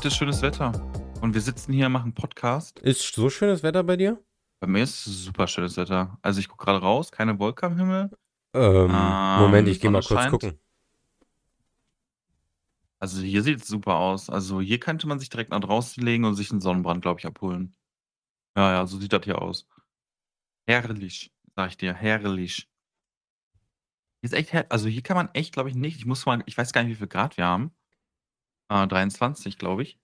Heute ist schönes Wetter und wir sitzen hier, machen Podcast. Ist so schönes Wetter bei dir? Bei mir ist super schönes Wetter. Also ich gucke gerade raus, keine Wolke am Himmel. Ähm, Moment, Ähm, ich gehe mal kurz scheint. gucken. Also hier sieht es super aus. Also hier könnte man sich direkt nach draußen legen und sich einen Sonnenbrand, glaube ich, abholen. Ja, ja, so sieht das hier aus. Herrlich, sag ich dir, herrlich. Hier ist echt, her also hier kann man echt, glaube ich, nicht. Ich muss mal, ich weiß gar nicht, wie viel Grad wir haben. Äh, 23, glaube ich.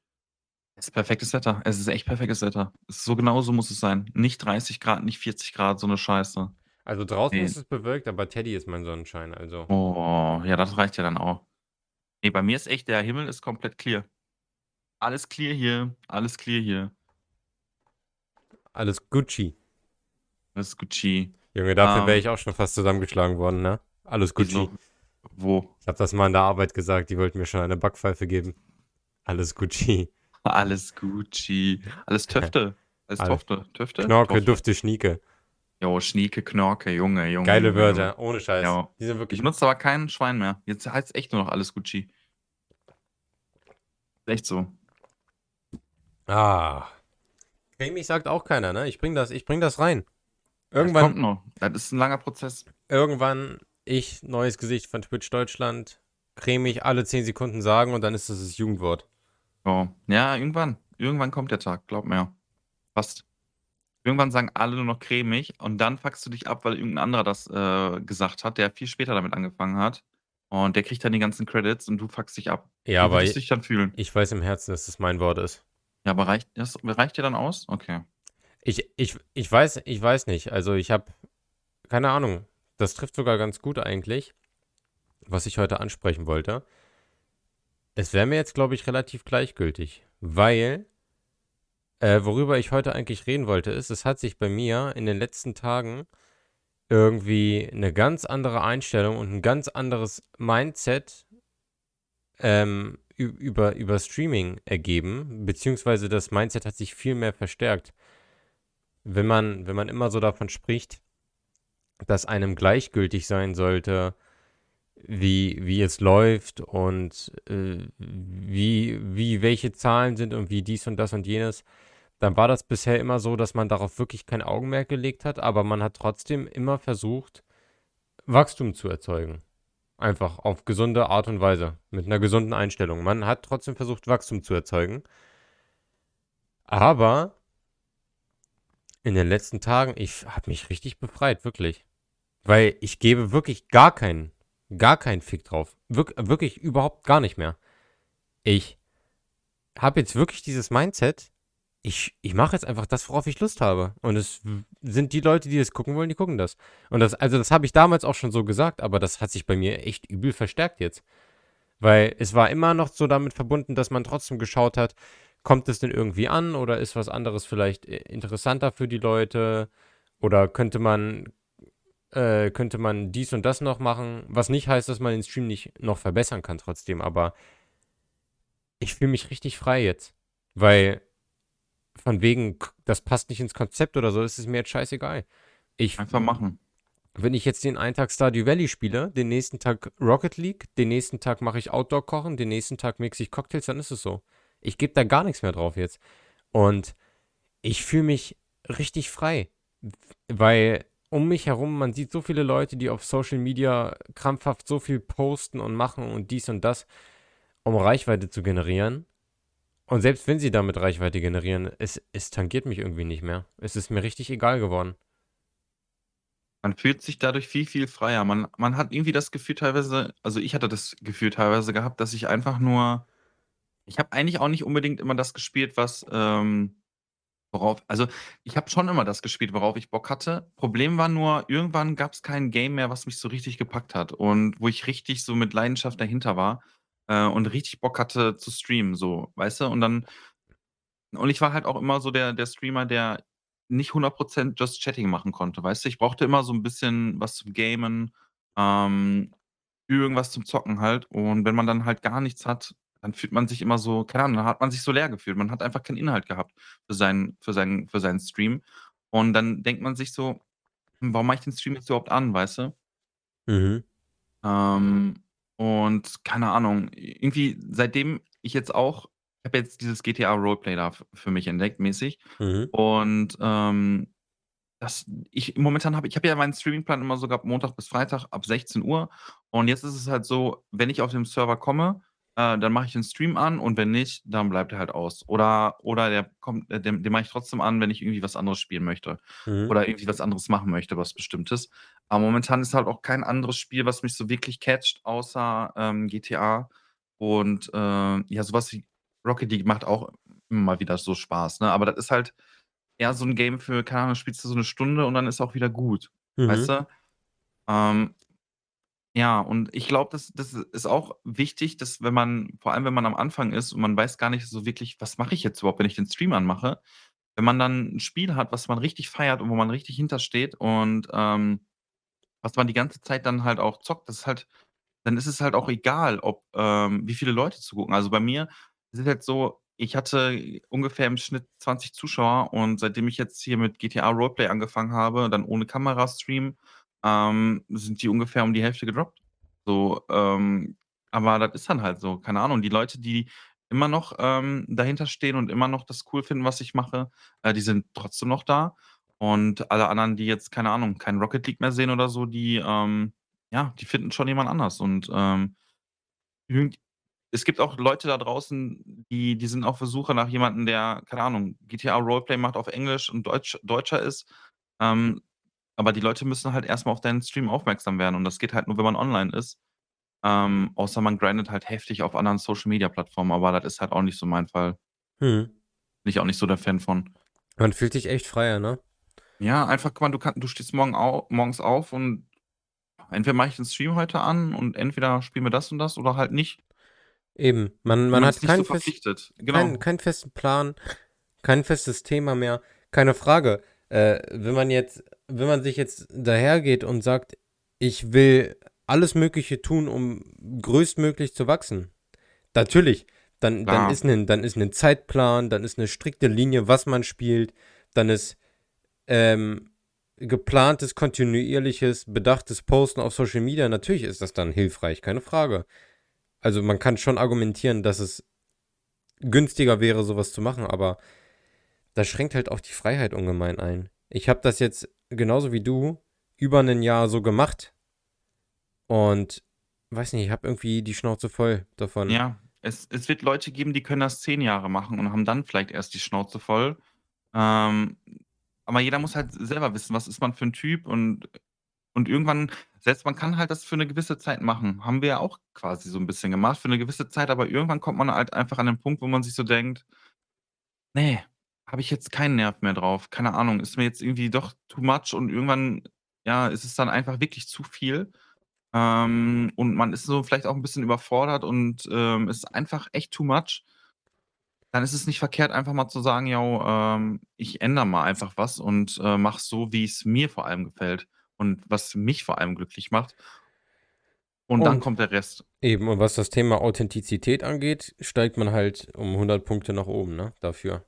Es ist perfektes Wetter. Es ist echt perfektes Wetter. Es ist so genau so muss es sein. Nicht 30 Grad, nicht 40 Grad, so eine Scheiße. Also draußen Nee. ist es bewölkt, aber Teddy ist mein Sonnenschein, also. Oh, ja, das reicht ja dann auch. Ne, bei mir ist echt der Himmel ist komplett clear. Alles clear hier, alles clear hier. Alles Gucci. Das ist Gucci. Junge, dafür Ähm. wäre ich auch schon fast zusammengeschlagen worden, ne? Alles Gucci. Wieso? Wo? Ich habe das mal in der Arbeit gesagt, die wollten mir schon eine Backpfeife geben. Alles Gucci. Alles Gucci. Alles Töfte. Alles. Tofte. Töfte? Knorke. Dufte, Schnieke. Jo, Schnieke, Knorke, Junge, Junge. Geile Junge, Wörter, Junge. ohne Scheiß. Die sind Ich wirklich. nutze aber keinen Schwein mehr. Jetzt heißt es echt nur noch alles Gucci. Echt so. Ah. Cremig sagt auch keiner, ne? Ich bring das, ich bring das rein. Das kommt Irgendwann, noch. Das ist ein langer Prozess. irgendwann, ich, neues Gesicht von Twitch Deutschland, cremig alle 10 Sekunden sagen und dann ist das das Jugendwort. Oh. Ja, irgendwann. Irgendwann kommt der Tag, glaub mir. Fast. Irgendwann sagen alle nur noch cremig und dann fuckst du dich ab, weil irgendein anderer das äh, gesagt hat, der viel später damit angefangen hat. Und der kriegt dann die ganzen Credits und du fuckst dich ab. Ja, Wie aber du dich dann fühlen? ich weiß im Herzen, dass das mein Wort ist. Ja, aber reicht, das, reicht dir dann aus? Okay. Ich, ich, ich weiß, ich weiß nicht. Also ich habe keine Ahnung. Das trifft sogar ganz gut eigentlich, was ich heute ansprechen wollte. Es wäre mir jetzt, glaube ich, relativ gleichgültig, weil äh, worüber ich heute eigentlich reden wollte, ist, es hat sich bei mir in den letzten Tagen irgendwie eine ganz andere Einstellung und ein ganz anderes Mindset ähm, über, über Streaming ergeben, beziehungsweise das Mindset hat sich viel mehr verstärkt. Wenn man, wenn man immer so davon spricht, dass einem gleichgültig sein sollte, wie, wie es läuft und äh, wie, wie welche Zahlen sind und wie dies und das und jenes, dann war das bisher immer so, dass man darauf wirklich kein Augenmerk gelegt hat, aber man hat trotzdem immer versucht, Wachstum zu erzeugen. Einfach auf gesunde Art und Weise, mit einer gesunden Einstellung. Man hat trotzdem versucht, Wachstum zu erzeugen. Aber in den letzten Tagen, ich habe mich richtig befreit, wirklich. Weil ich gebe wirklich gar keinen, gar keinen Fick drauf. Wirk wirklich überhaupt gar nicht mehr. Ich habe jetzt wirklich dieses Mindset, ich, ich mache jetzt einfach das, worauf ich Lust habe. Und es sind die Leute, die das gucken wollen, die gucken das. Und das, also das habe ich damals auch schon so gesagt, aber das hat sich bei mir echt übel verstärkt jetzt. Weil es war immer noch so damit verbunden, dass man trotzdem geschaut hat, kommt es denn irgendwie an oder ist was anderes vielleicht äh, interessanter für die Leute? Oder könnte man, äh, könnte man dies und das noch machen? Was nicht heißt, dass man den Stream nicht noch verbessern kann trotzdem, aber ich fühle mich richtig frei jetzt. Weil von wegen, das passt nicht ins Konzept oder so, ist es mir jetzt scheißegal. Ich, Einfach machen. wenn ich jetzt den einen Tag Stardew Valley spiele, den nächsten Tag Rocket League, den nächsten Tag mache ich Outdoor kochen, den nächsten Tag mixe ich Cocktails, dann ist es so. Ich gebe da gar nichts mehr drauf jetzt. Und ich fühle mich richtig frei, weil um mich herum, man sieht so viele Leute, die auf Social Media krampfhaft so viel posten und machen und dies und das, um Reichweite zu generieren. Und selbst wenn sie damit Reichweite generieren, es, es tangiert mich irgendwie nicht mehr. Es ist mir richtig egal geworden. Man fühlt sich dadurch viel, viel freier. Man, man hat irgendwie das Gefühl teilweise, also ich hatte das Gefühl teilweise gehabt, dass ich einfach nur, ich habe eigentlich auch nicht unbedingt immer das gespielt, was, ähm, worauf, also ich habe schon immer das gespielt, worauf ich Bock hatte. Problem war nur, irgendwann gab es kein Game mehr, was mich so richtig gepackt hat und wo ich richtig so mit Leidenschaft dahinter war äh, und richtig Bock hatte zu streamen, so, weißt du? Und dann, und ich war halt auch immer so der, der Streamer, der nicht 100% Just Chatting machen konnte, weißt du? Ich brauchte immer so ein bisschen was zum Gamen, ähm, irgendwas zum Zocken halt. Und wenn man dann halt gar nichts hat, dann fühlt man sich immer so, keine Ahnung, dann hat man sich so leer gefühlt. Man hat einfach keinen Inhalt gehabt für seinen, für seinen, für seinen Stream. Und dann denkt man sich so, hm, warum mache ich den Stream jetzt überhaupt an, weißt du? Mhm. Ähm, und keine Ahnung, irgendwie, seitdem ich jetzt auch habe jetzt dieses GTA Roleplay da für mich entdeckt mäßig Mhm. und, ähm, das ich momentan habe ich habe ja meinen Streamingplan immer so gehabt, Montag bis Freitag ab 16:00 und jetzt ist es halt so, wenn ich auf den Server komme, äh, dann mache ich den Stream an und wenn nicht, dann bleibt er halt aus. Oder oder der kommt äh, den den mache ich trotzdem an, wenn ich irgendwie was anderes spielen möchte Mhm. oder irgendwie was anderes machen möchte, was Bestimmtes. Aber momentan ist halt auch kein anderes Spiel, was mich so wirklich catcht, außer, ähm, GTA und, äh, ja, so was wie Rocket League macht auch immer mal wieder so Spaß, ne? Aber das ist halt eher so 'n Game für keine Ahnung, spielst du so 'ne Stunde und dann ist auch wieder gut, weißt Mhm. du? Ähm, ja, und ich glaube, das das ist auch wichtig, dass wenn man vor allem, wenn man am Anfang ist und man weiß gar nicht so wirklich: „Was mache ich jetzt überhaupt, wenn ich den Stream anmache?“ Wenn man dann 'n Spiel hat, was man richtig feiert und wo man richtig hinter steht und, ähm, was man die ganze Zeit dann halt auch zockt, das ist halt dann ist es halt auch egal, ob ähm, wie viele Leute zugucken. Also, bei mir ist es jetzt so, ich hatte ungefähr im Schnitt 20 Zuschauer und seitdem ich jetzt hier mit GTA Roleplay angefangen habe, dann ohne Kamera-Stream, ähm, sind die ungefähr um die Hälfte gedroppt. So, ähm, aber das ist dann halt so. Keine Ahnung, die Leute, die immer noch, ähm, dahinter stehen und immer noch das cool finden, was ich mache, äh, die sind trotzdem noch da. Und alle anderen, die jetzt, keine Ahnung, kein Rocket League mehr sehen oder so, die, ähm ja, die finden schon jemand anders und, ähm, es gibt auch Leute da draußen, die die sind auf der Suche nach jemandem, der, keine Ahnung, GTA Roleplay macht auf Englisch und Deutsch Deutscher ist. Ähm, aber die Leute müssen halt erst mal auf deinen Stream aufmerksam werden und das geht halt nur, wenn man online ist. Ähm, außer man grindet halt heftig auf anderen Social-Media-Plattformen, aber das ist halt auch nicht so mein Fall. Mhm. Bin ich auch nicht so der Fan von. Man fühlt sich echt freier, ne? Ja, einfach guck mal, du kann du stehst morgen au morgens auf und entweder mache ich den Stream heute an und entweder spielen wir das und das oder halt nicht. Eben, man man Man hat nicht so keinen fest verpflichtet. keinen Genau. keinen festen Plan, kein festes Thema mehr. Keine Frage. Äh, wenn man jetzt wenn man sich jetzt dahergeht und sagt: „Ich will alles Mögliche tun, um größtmöglich zu wachsen.“ Natürlich, dann dann ist 'nen dann ist 'nen Zeitplan, dann ist 'ne strikte Linie, was man spielt, dann ist, ähm, geplantes, kontinuierliches, bedachtes Posten auf Social Media. Natürlich ist das dann hilfreich, keine Frage. Also, man kann schon argumentieren, dass es günstiger wäre, so was zu machen, aber das schränkt halt auch die Freiheit ungemein ein. Ich habe das jetzt genauso wie du über 'nen Jahr so gemacht und weiß nicht, ich habe irgendwie die Schnauze voll davon. Ja, es es wird Leute geben, die können das 10 Jahre machen und haben dann vielleicht erst die Schnauze voll. Ähm, aber jeder muss halt selber wissen, was ist man für 'n Typ und und irgendwann selbst man kann halt das für 'ne gewisse Zeit machen. Haben wir ja auch quasi so 'n bisschen gemacht für 'ne gewisse Zeit, aber irgendwann kommt man halt einfach an den Punkt, wo man sich so denkt: „Ne, habe ich jetzt keinen Nerv mehr drauf. Keine Ahnung, ist mir jetzt irgendwie doch too much“ und irgendwann, ja, ist es dann einfach wirklich zu viel. Ähm, und man ist so vielleicht auch 'n bisschen überfordert und, ähm, es ist einfach echt too much. Dann ist es nicht verkehrt, einfach mal zu sagen: „Jo, ähm, ich ändere mal einfach was und, äh, mache es so, wie's mir vor allem gefällt und was mich vor allem glücklich macht.“ Und dann Und kommt der Rest. eben, und was das Thema Authentizität angeht, steigt man halt um 100 Punkte nach oben, ne, dafür.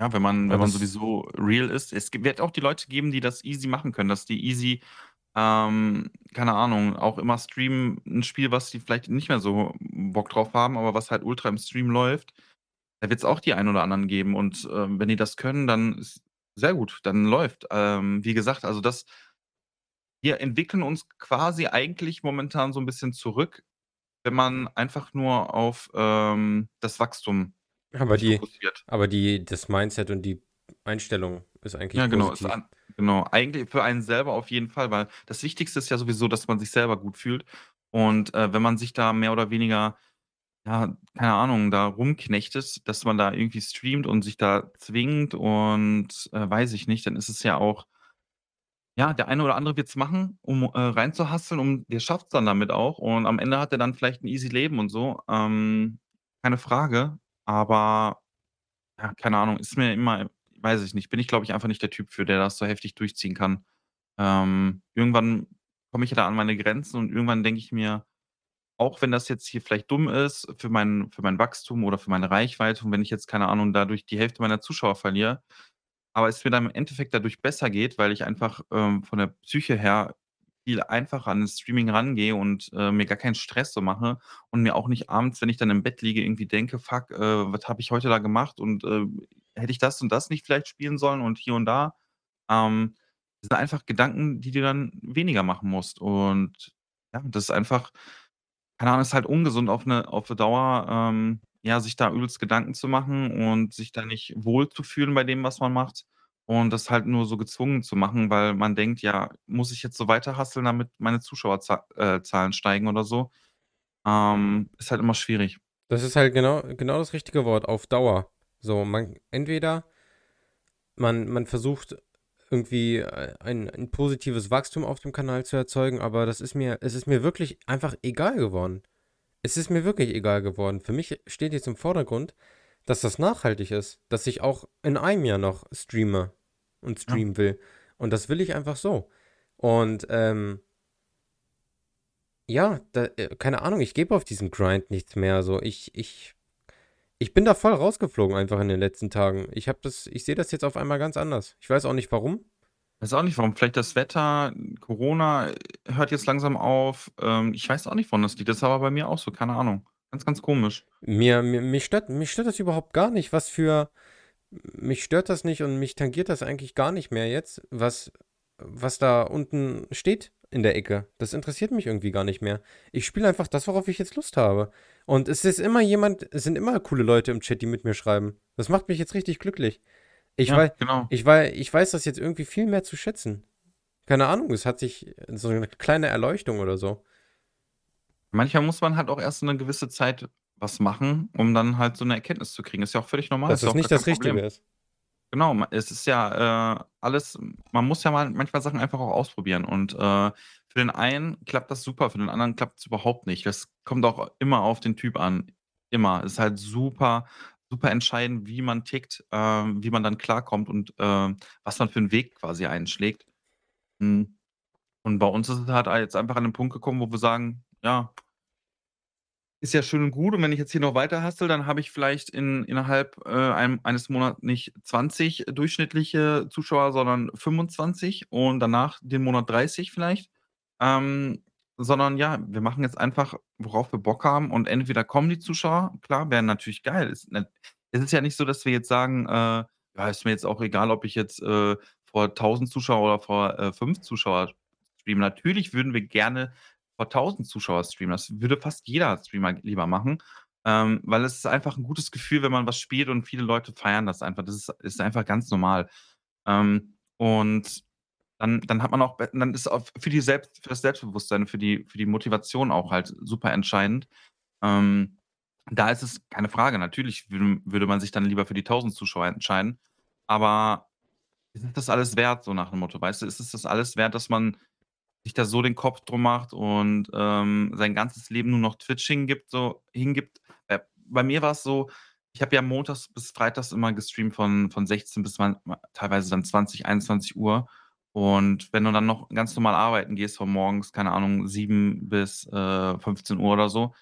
Ja, wenn man wenn man sowieso real ist. Es wird auch die Leute geben, die das easy machen können, dass die easy, ähm, keine Ahnung, auch immer streamen 'n Spiel, was die vielleicht nicht mehr so Bock drauf haben, aber was halt ultra im Stream läuft. Da wird's auch die einen oder anderen geben und, ähm, wenn die das können, dann ist sehr gut, dann läuft. Ähm, wie gesagt, also das wir entwickeln uns quasi eigentlich momentan so 'n bisschen zurück, wenn man einfach nur auf, ähm, das Wachstum Aber die fokussiert. aber die das Mindset und die Einstellung ist Ja, eigentlich genau, ist positiv. an genau, eigentlich für einen selber auf jeden Fall, weil das Wichtigste ist ja sowieso, dass man sich selber gut fühlt. Und, äh, wenn man sich da mehr oder weniger, ja, keine Ahnung, da rumknechtet, dass man da irgendwie streamt und sich da zwingt und, äh, weiß ich nicht, dann ist es ja auch ja, der eine oder andere wird's machen, um, äh, rein zu hustlen und der schafft's dann damit auch und am Ende hat er dann vielleicht 'n easy Leben und so, ähm, keine Frage. Aber ja, keine Ahnung, ist mir immer weiß ich nicht, bin ich, glaube ich, einfach nicht der Typ für, der das so heftig durchziehen kann. Ähm, irgendwann komme ich ja da an meine Grenzen und irgendwann denke ich mir, auch wenn das jetzt hier vielleicht dumm ist für mein für mein Wachstum oder für meine Reichweite und wenn ich jetzt, keine Ahnung, dadurch die Hälfte meiner Zuschauer verliere, aber es mir dann im Endeffekt dadurch besser geht, weil ich einfach, ähm, von der Psyche her viel einfacher an das Streaming rangehe und, äh, mir gar keinen Stress so mache und mir auch nicht abends, wenn ich dann im Bett liege, irgendwie denke: „Fuck, äh, was habe ich heute da gemacht und, äh, hätte ich das und das nicht vielleicht spielen sollen und hier und da?“ Ähm, das sind einfach Gedanken, die du dann weniger machen musst und ja, das ist einfach keine Ahnung, ist halt ungesund auf 'ne auf 'ne Dauer, ähm, ja, sich da übelst Gedanken zu machen und sich da nicht wohlzufühlen bei dem, was man macht und das halt nur so gezwungen zu machen, weil man denkt: „Ja, muss ich jetzt so weiter hustlen, damit meine Zuschauerza äh, steigen oder so?“ Ähm, ist halt immer schwierig. Das ist halt genau genau das richtige Wort, auf Dauer. So, man entweder man man versucht irgendwie äh, ein, ein positives Wachstum auf dem Kanal zu erzeugen, aber das ist mir, es ist mir wirklich einfach egal geworden. Es ist mir wirklich egal geworden. Für mich steht jetzt im Vordergrund, dass das nachhaltig ist, dass ich auch in einem Jahr noch streame und Ja. streamen will. Und das will ich einfach so. Und ähm, ja, da, äh, keine Ahnung, ich gebe auf diesen Grind nichts mehr. So, ich, ich, ich bin da voll rausgeflogen einfach in den letzten Tagen. Ich habe das, ich sehe das jetzt auf einmal ganz anders. Ich weiß auch nicht warum. Weiß auch nicht warum. Vielleicht das Wetter, Corona hört jetzt langsam auf. Ähm, ich weiß auch nicht, woran das liegt. Das ist aber bei mir auch so, keine Ahnung. Ganz, ganz komisch. Mir, mir, mich stört, mich stört das überhaupt gar nicht, was für, mich stört das nicht und mich tangiert das eigentlich gar nicht mehr jetzt, was, was da unten steht in der Ecke. Das interessiert mich irgendwie gar nicht mehr. Ich spiele einfach das, worauf ich jetzt Lust habe. Und es ist immer jemand, es sind immer coole Leute im Chat, die mit mir schreiben. Das macht mich jetzt richtig glücklich. Ich Ja, weiß, genau. ich weiß, ich weiß das jetzt irgendwie viel mehr zu schätzen. Keine Ahnung, es hat sich so eine kleine Erleuchtung oder so. Manchmal muss man halt auch erst 'ne gewisse Zeit was machen, um dann halt so 'ne Erkenntnis zu kriegen. Ist ja auch völlig normal, Dass ist ja das nicht das Richtige Problem. ist. Genau, es ist ja, äh, alles man muss ja mal manchmal Sachen einfach auch ausprobieren und, äh, für den einen klappt das super, für den anderen klappt's überhaupt nicht. Das kommt auch immer auf den Typ an. Immer. Ist halt super super entscheidend, wie man tickt, ähm, wie man dann klarkommt und, ähm, was man für 'n Weg quasi einschlägt. Hm, und bei uns ist es halt jetzt einfach an den Punkt gekommen, wo wir sagen: „Ja“ ist ja schön und gut und wenn ich jetzt hier noch weiter hustle, dann habe ich vielleicht in innerhalb, äh, einem eines Monats nicht 20 durchschnittliche Zuschauer, sondern 25 und danach den Monat 30 vielleicht. Ähm, sondern ja, wir machen jetzt einfach, worauf wir Bock haben und entweder kommen die Zuschauer, klar, wäre natürlich geil. Ne es ist ja nicht so, dass wir jetzt sagen, äh: „Ja, ist mir jetzt auch egal, ob ich jetzt, äh, vor 1.000 Zuschauer oder vor, äh, 5 Zuschauer streame.“ Natürlich würden wir gerne vor 1.000 Zuschauer streamen. Das würde fast jeder Streamer lieber machen, ähm, weil es ist einfach 'n gutes Gefühl, wenn man was spielt und viele Leute feiern das einfach. Das ist ist einfach ganz normal. Ähm, und dann dann hat man auch dann ist auch für die Selbst für das Selbstbewusstsein, für die für die Motivation auch halt super entscheidend. Ähm, da ist es keine Frage, natürlich würde man sich dann lieber für die 1.000 Zuschauer entscheiden, aber ist das alles wert, so nach dem Motto, weißt du? Ist es das alles wert, dass man sich da so den Kopf drum macht und, ähm, sein ganzes Leben nur noch Twitch hingibt so hingibt? Äh, bei mir war's so, ich habe ja montags bis freitags immer gestreamt von von 16 bis man ma teilweise dann 20, 21:00 und wenn du dann noch ganz normal arbeiten gehst von morgens, keine Ahnung, 7 bis, äh, 15:00 oder so,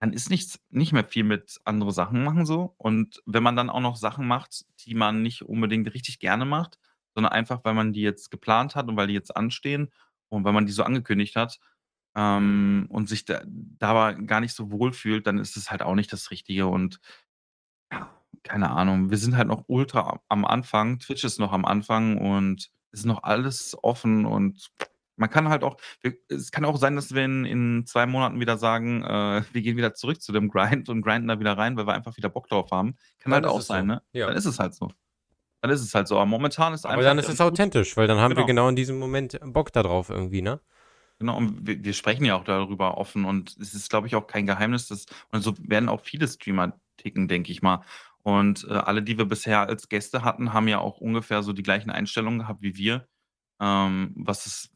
dann ist nichts nicht mehr viel mit andere Sachen machen so. Und wenn man dann auch noch Sachen macht, die man nicht unbedingt richtig gerne macht, sondern einfach, weil man die jetzt geplant hat und weil die jetzt anstehen und weil man die so angekündigt hat, ähm, und sich da dabei gar nicht so wohl fühlt, dann ist es halt auch nicht das Richtige und ja, keine Ahnung. Wir sind halt noch ultra am Anfang. Twitch ist noch am Anfang und es ist noch alles offen und man kann halt auch wir es kann auch sein, dass wir in in 2 Monaten wieder sagen, äh, wir gehen wieder zurück zu dem Grind und grinden da wieder rein, weil wir einfach wieder Bock drauf haben. Kann Dann halt auch sein, so, ne? ja. Dann ist es halt so. Dann ist es halt so. Aber momentan ist Aber einfach dann ist es authentisch, weil dann haben wir Genau. genau in diesem Moment Bock da drauf irgendwie, ne? Genau, und wir wir sprechen ja auch darüber offen und es ist, glaube ich, auch kein Geheimnis, dass und so werden auch viele Streamer ticken, denke ich mal. Und, äh, alle, die wir bisher als Gäste hatten, haben ja auch ungefähr so die gleichen Einstellungen gehabt wie wir, ähm, was es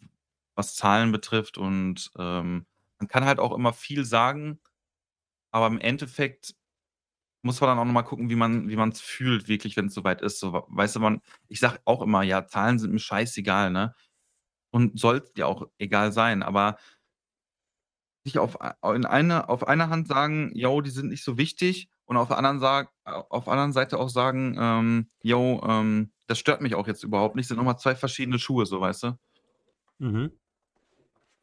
was Zahlen betrifft und, ähm, man kann halt auch immer viel sagen, aber im Endeffekt muss man dann auch noch mal gucken, wie man wie man's fühlt wirklich, wenn's so weit ist. So, weißt du, man ich sage auch immer: „Ja, Zahlen sind mir scheißegal“, ne? Und soll's dir auch egal sein, aber nicht auf a in einer auf einer Hand sagen: „Jo, die sind nicht so wichtig“ und auf der anderen sag a auf der anderen Seite auch sagen, ähm: „Jo, ähm, das stört mich auch jetzt überhaupt nicht“, sind noch mal 2 verschiedene Schuhe so, weißt du? Mhm.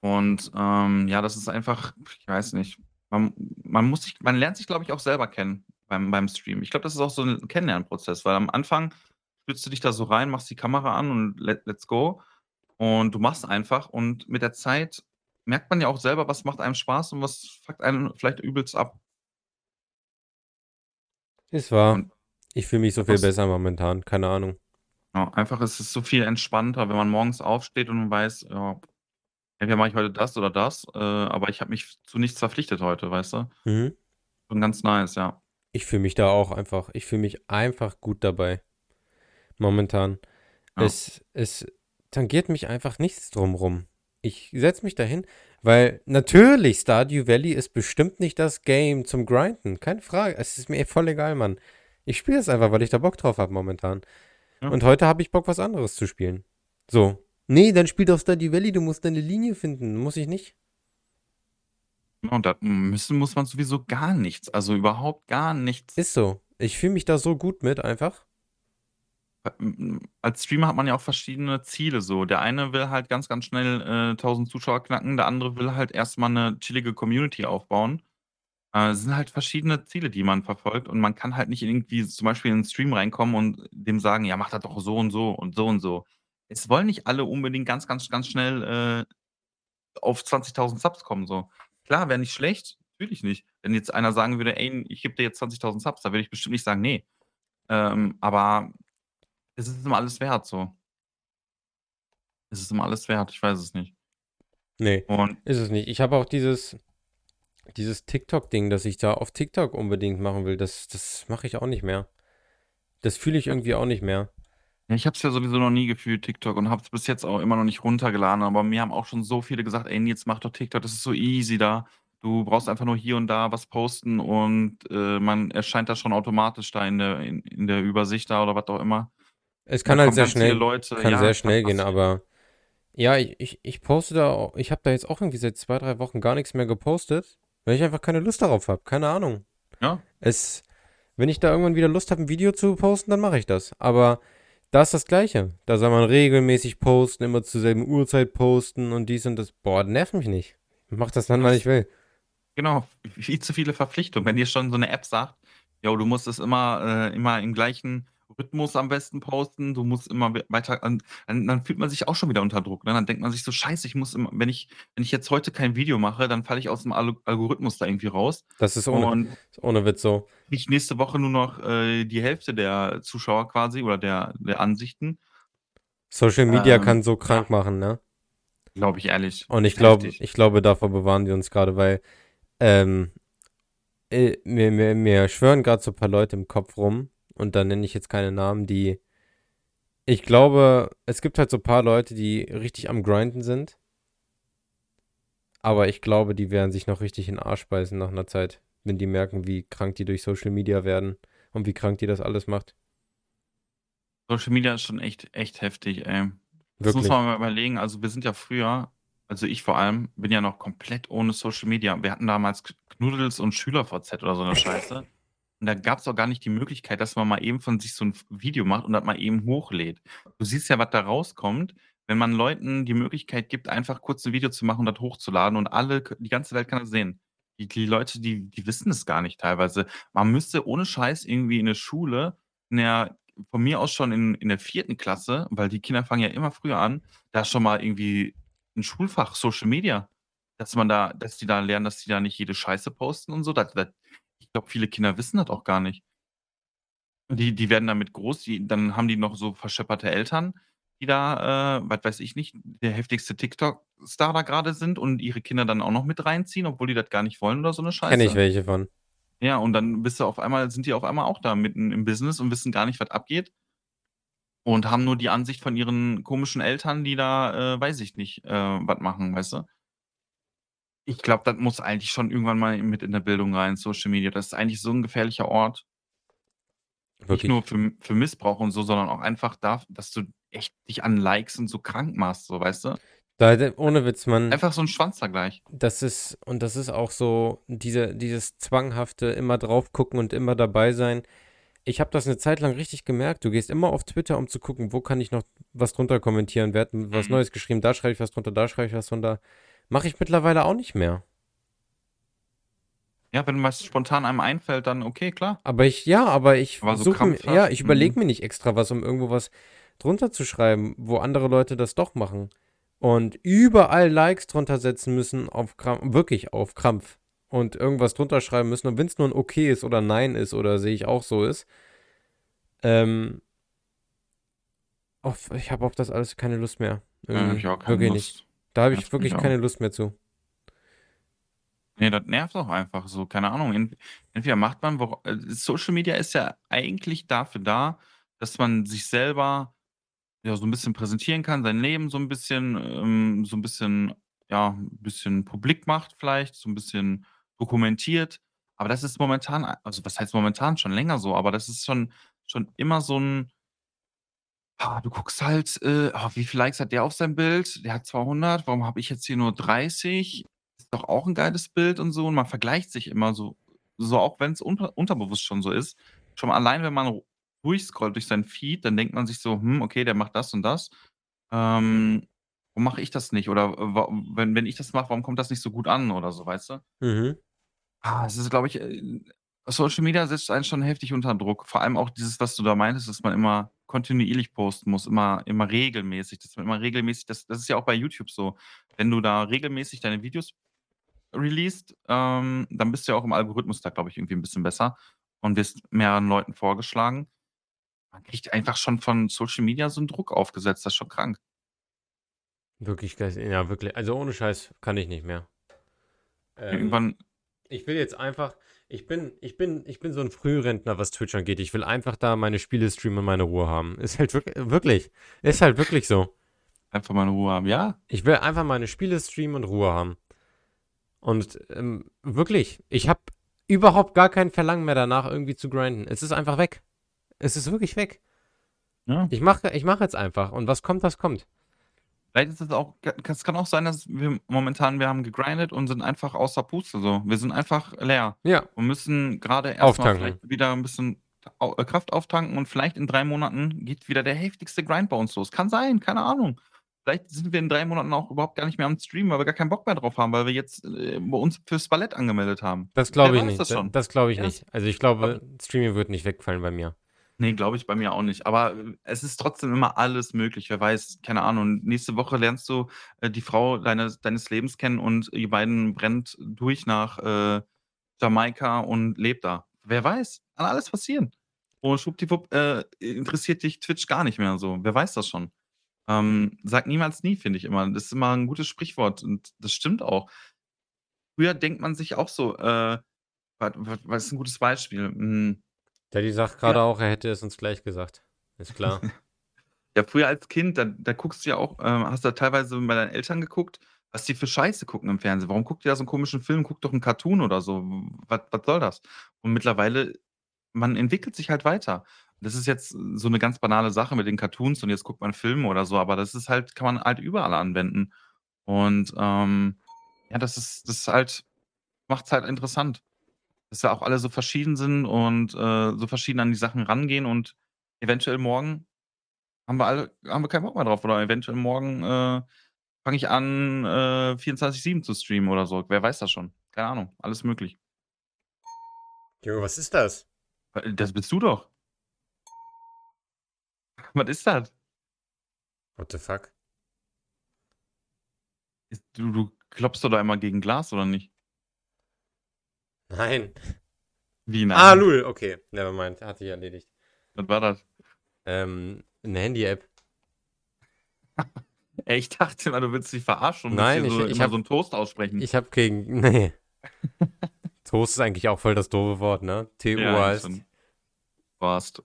Und, ähm, ja, das ist einfach ich weiß nicht. Man man muss sich man lernt sich, glaube ich, auch selber kennen beim beim Streamen. Ich glaube, das ist auch so 'n Kennenlernprozess, weil am Anfang stürzt du dich da so rein, machst die Kamera an und let let's go. Und du machst einfach und mit der Zeit merkt man ja auch selber, was macht einem Spaß und was fuckt einen vielleicht übelst ab. Ist wahr. Und Ich fühle mich so viel besser momentan. Keine Ahnung. ja, einfach ist es so viel entspannter, wenn man morgens aufsteht und man weiß, ja, entweder mache ich heute das oder das, äh, aber ich habe mich zu nichts verpflichtet heute, weißt du? Mhm. Schon ganz nice, ja. Ich fühle mich da auch einfach, ich fühle mich einfach gut dabei. Momentan. Ja. Es, es tangiert mich einfach nichts drumrum. Ich setze mich dahin, weil natürlich Stardew Valley ist bestimmt nicht das Game zum Grinden. Keine Frage. Es ist mir voll egal, Mann. Ich spiele es einfach, weil ich da Bock drauf habe momentan. Ja. Und heute habe ich Bock, was anderes zu spielen. So. Nee, dann spiel doch Stardew Valley, du musst deine Linie finden. Muss ich nicht? Und da müssen muss man sowieso gar nichts, also überhaupt gar nichts. Ist so. Ich fühle mich da so gut mit einfach. Hm, als Streamer hat man ja auch verschiedene Ziele so. Der eine will halt ganz, ganz schnell, äh, 1.000 Zuschauer knacken, der andere will halt erst mal 'ne chillige Community aufbauen. Äh, es sind halt verschiedene Ziele, die man verfolgt und man kann halt nicht irgendwie zum Beispiel in 'n Stream reinkommen und dem sagen: „Ja, mach das doch so und so und so und so.“ Es wollen nicht alle unbedingt ganz, ganz, ganz schnell, äh, auf 20.000 Subs kommen so. Klar, wäre nicht schlecht, natürlich nicht. Wenn jetzt einer sagen würde: „Ey, ich gebe dir jetzt 20.000 Subs“, da würde ich bestimmt nicht sagen: „Ne.“ Ähm, aber es ist immer alles wert so. Es ist immer alles wert, ich weiß es nicht. Ne, Und ist es nicht. Ich habe auch dieses dieses TikTok-Ding, das ich da auf TikTok unbedingt machen will, das das mache ich auch nicht mehr. Das fühle ich irgendwie auch nicht mehr. Ja, ich habe es ja sowieso noch nie gefühlt, TikTok, und habe es bis jetzt auch immer noch nicht runtergeladen, aber mir haben auch schon so viele gesagt: „Ey, Nils, mach doch TikTok, das ist so easy da. Du brauchst einfach nur hier und da was posten und, äh, man erscheint da schon automatisch da in der in in der Übersicht da oder was auch immer.“ Es Da kann halt kommen sehr ganz viele schnell Leute kann ja, sehr kann schnell gehen, passieren. aber ja, ich ich ich poste da au ich habe da jetzt auch irgendwie seit 2, 3 Wochen gar nix mehr gepostet, weil ich einfach keine Lust darauf habe. Keine Ahnung. Ja. Es wenn ich da irgendwann wieder Lust habe, 'n Video zu posten, dann mache ich das. Aber da ist das Gleiche. Da soll man regelmäßig posten, immer zur selben Uhrzeit posten und dies und das. Boah, nervt mich nicht. Ich mache das dann, wann ich will. Genau, viel zu viele Verpflichtungen. Wenn dir schon so 'ne App sagt: „Jo, du musst es immer äh, immer im gleichen Rhythmus am besten posten, du musst immer we weiter“ an dann dann fühlt man sich auch schon wieder unter Druck, ne? Dann denkt man sich so: „Scheiße, ich muss immer wenn ich wenn ich jetzt heute kein Video mache, dann falle ich aus'm Algo Algorithmus da irgendwie raus Das ist ohne und ist ohne Witz so. ich nächste Woche nur noch, äh, die Hälfte der Zuschauer quasi oder der der Ansichten.“ Social Media Ähm, kann so ja. krank machen, ne? Glaube ich ehrlich. Und ich glaube ich glaube, davor bewahren die uns grade, weil, ähm, äh, mir mir mir schwören grad so paar Leute im Kopf rum und da nenne ich jetzt keine Namen, die ich glaube, es gibt halt so paar Leute, die richtig am Grinden sind. Aber ich glaube, die werden sich noch richtig in 'n Arsch beißen nach 'ner Zeit, wenn die merken, wie krank die durch Social Media werden und wie krank die das alles macht. Social Media ist schon echt echt heftig, ey. Das muss man mal überlegen. Also, wir sind ja früher also, ich vor allem, bin ja noch komplett ohne Social Media. Wir hatten damals Knuddels und SchülerVZ oder so 'ne Scheiße. Und da gab's auch gar nicht die Möglichkeit, dass man mal eben von sich so 'n F Video macht und das mal eben hochlädt. Du siehst ja, was da rauskommt, wenn man Leuten die Möglichkeit gibt, einfach kurz 'n Video zu machen und das hochzuladen und alle die ganze Welt kann das sehen. Die die Leute, die die wissen es gar nicht teilweise. Man müsste ohne Scheiß irgendwie in der Schule, in der von mir aus schon in in der 4. Klasse, weil die Kinder fangen ja immer früher an, da schon mal irgendwie 'n Schulfach Social Media, dass man da dass die da lernen, dass die da nicht jede Scheiße posten und so. Das ich glaube, viele Kinder wissen das auch gar nicht. Die die werden damit groß, die dann haben die noch so verschepperte Eltern, die da, äh, was weiß ich nicht, der heftigste TikTok-Star da grade sind und ihre Kinder dann auch noch mit reinziehen, obwohl die das gar nicht wollen oder so 'ne Kenne ich Scheiße. welche von. Ja, und dann bist du auf einmal sind die auf einmal auch da mitten im Business und wissen gar nicht, was abgeht. Und haben nur die Ansicht von ihren komischen Eltern, die da, äh, weiß ich nicht, äh, was machen, weißt du? Ich glaube, das muss eigentlich schon irgendwann mal mit in der Bildung rein, Social Media. Das ist eigentlich so 'n gefährlicher Ort. Nicht nur Wirklich. für für Missbrauch und so, sondern auch einfach da dass du echt dich an Likes und so krank machst, so, weißt du? Da ohne Witz, man Einfach so 'n Schwanzvergleich. Das ist und das ist auch so diese dieses zwanghafte immer drauf gucken und immer dabei sein. Ich habe das 'ne Zeit lang richtig gemerkt. Du gehst immer auf Twitter, um zu gucken, wo kann ich noch was drunter kommentieren? Wer hat was Mhm. Neues geschrieben? Da schreibe ich was drunter, da schreibe ich was drunter. Mache ich mittlerweile auch nicht mehr. Ja, wenn was spontan einem einfällt, dann okay, klar. Aber ich, ja, aber ich Aber so mir, ja, ich überlege mhm. mir nicht extra was, um irgendwo was drunter zu schreiben, wo andere Leute das doch machen. Und überall Likes drunter setzen müssen, auf Krampf, wirklich auf Krampf. Und irgendwas drunter schreiben müssen. Und wenn es nur ein Okay ist oder Nein ist oder sehe ich auch so ist. Ähm, auf, ich habe auf das alles keine Lust mehr. Ja, Irgendwie. ich auch keine Wirklich nicht. Da habe ich wirklich keine Lust mehr zu. Nee, das nervt auch einfach so, keine Ahnung. Ent entweder macht man äh, Social Media ist ja eigentlich dafür da, dass man sich selber, ja, so 'n bisschen präsentieren kann, sein Leben so 'n bisschen ähm, so 'n bisschen ja, 'n bisschen publik macht vielleicht, so 'n bisschen dokumentiert. Aber das ist momentan also, was heißt momentan, schon länger so, aber das ist schon schon immer so 'n ah, du guckst halt, äh: „Oh, wie viel Likes hat der auf seinem Bild? Der hat 200. Warum habe ich jetzt hier nur 30? Ist doch auch 'n geiles Bild“ und so. Und man vergleicht sich immer so so auch wenn's unter unterbewusst schon so ist. Schon allein, wenn man durchscrollt durch seinen Feed, dann denkt man sich so: „Hm, okay, der macht das und das. Ähm, warum mache ich das nicht?“ Oder, äh, wenn wenn ich das mache, warum kommt das nicht so gut an oder so, weißt du? Mhm. Ah, es ist, glaube ich, äh Social Media setzt einen schon heftig unter Druck. Vor allem auch dieses, was du da meintest, dass man immer kontinuierlich posten muss, immer immer regelmäßig, dass man immer regelmäßig das das ist ja auch bei YouTube so. Wenn du da regelmäßig deine Videos released, ähm, dann bist du ja auch im Algorithmus da, glaube ich, irgendwie 'n bisschen besser und wirst mehreren Leuten vorgeschlagen. Man kriegt einfach schon von Social Media so 'n Druck aufgesetzt, das ist schon krank. Wirklich geil. Ja, wirklich. Also, ohne Scheiß kann ich nicht mehr. Ähm, Irgendwann ich will jetzt einfach ich bin ich bin ich bin so 'n Frührentner, was Twitch angeht. Ich will einfach da meine Spiele streamen und meine Ruhe haben. Ist halt wirk wirklich. Ist halt wirklich so. Einfach meine Ruhe haben, ja. Ich will einfach meine Spiele streamen und Ruhe haben. Und, ähm, wirklich, ich habe überhaupt gar kein Verlangen mehr danach, irgendwie zu grinden. Es ist einfach weg. Es ist wirklich weg. Ja. Ich mache ich mache jetzt einfach und was kommt, das kommt. Vielleicht ist es auch es kann auch sein, dass wir momentan wir haben gegrindet und sind einfach außer Puste so. Wir sind einfach leer Ja. und müssen grade erst mal Auftanken. vielleicht wieder 'n bisschen au äh, Kraft auftanken und vielleicht in 3 Monaten geht wieder der heftigste Grind bei uns los. Kann sein, keine Ahnung. Vielleicht sind wir in 3 Monaten auch überhaupt gar nicht mehr am Streamen, weil wir gar keinen Bock mehr drauf haben, weil wir jetzt, äh, bei uns fürs Ballett angemeldet haben. Das Wer glaube ich weiß nicht. das Da schon? das glaube ich Ja. nicht. Also, ich glaube, Streaming wird nicht wegfallen bei mir. Ne, glaube ich bei mir auch nicht. Aber, äh, es ist trotzdem immer alles möglich. Wer weiß, keine Ahnung, nächste Woche lernst du, äh, die Frau deines deines Lebens kennen und ihr beiden brennt durch nach, äh, Jamaika und lebt da. Wer weiß? Kann alles passieren. Und schwuppdiwupp, äh, interessiert dich Twitch gar nicht mehr so. Wer weiß das schon? Ähm, sag niemals nie, finde ich immer. Das ist immer 'n gutes Sprichwort und das stimmt auch. Früher denkt man sich auch so, äh wat was ist 'n gutes Beispiel? Hm Daddy sagt Ja. grade auch, er hätte es uns gleich gesagt. Ist klar. Ja, früher als Kind, da da guckst du ja auch ähm, hast du ja teilweise bei deinen Eltern geguckt, was die für Scheiße gucken im Fernsehen. Warum guckt ihr da so 'n komischen Film? Guckt doch 'n Cartoon oder so. Was was soll das? Und mittlerweile man entwickelt sich halt weiter. Das ist jetzt so 'ne ganz banale Sache mit den Cartoons und jetzt guckt man Filme oder so, aber das ist halt kann man halt überall anwenden. Und, ähm, ja, das ist das ist halt macht's halt interessant, dass wir auch alle so verschieden sind und, äh, so verschieden an die Sachen rangehen und eventuell morgen haben wir alle haben wir keinen Bock mehr drauf oder eventuell morgen, äh, fange ich an, äh, 24/7 zu streamen oder so. Wer weiß das schon? Keine Ahnung, alles möglich. Junge, was ist das? Das bist du doch. Was ist das? What the fuck? Du du klopfst doch da immer gegen Glas oder nicht? Nein. Wie nein? Ah, Lul, okay. Never mind, hat sich erledigt. Was war das? Ähm, 'ne Handy-App. Ey, ich dachte immer, du willst mich verarschen und Nein, ich so ich habe so 'n Toast aussprechen. Ich habe gegen ne. Toast ist eigentlich auch voll das doofe Wort, ne? TO Ja, heißt. Warst.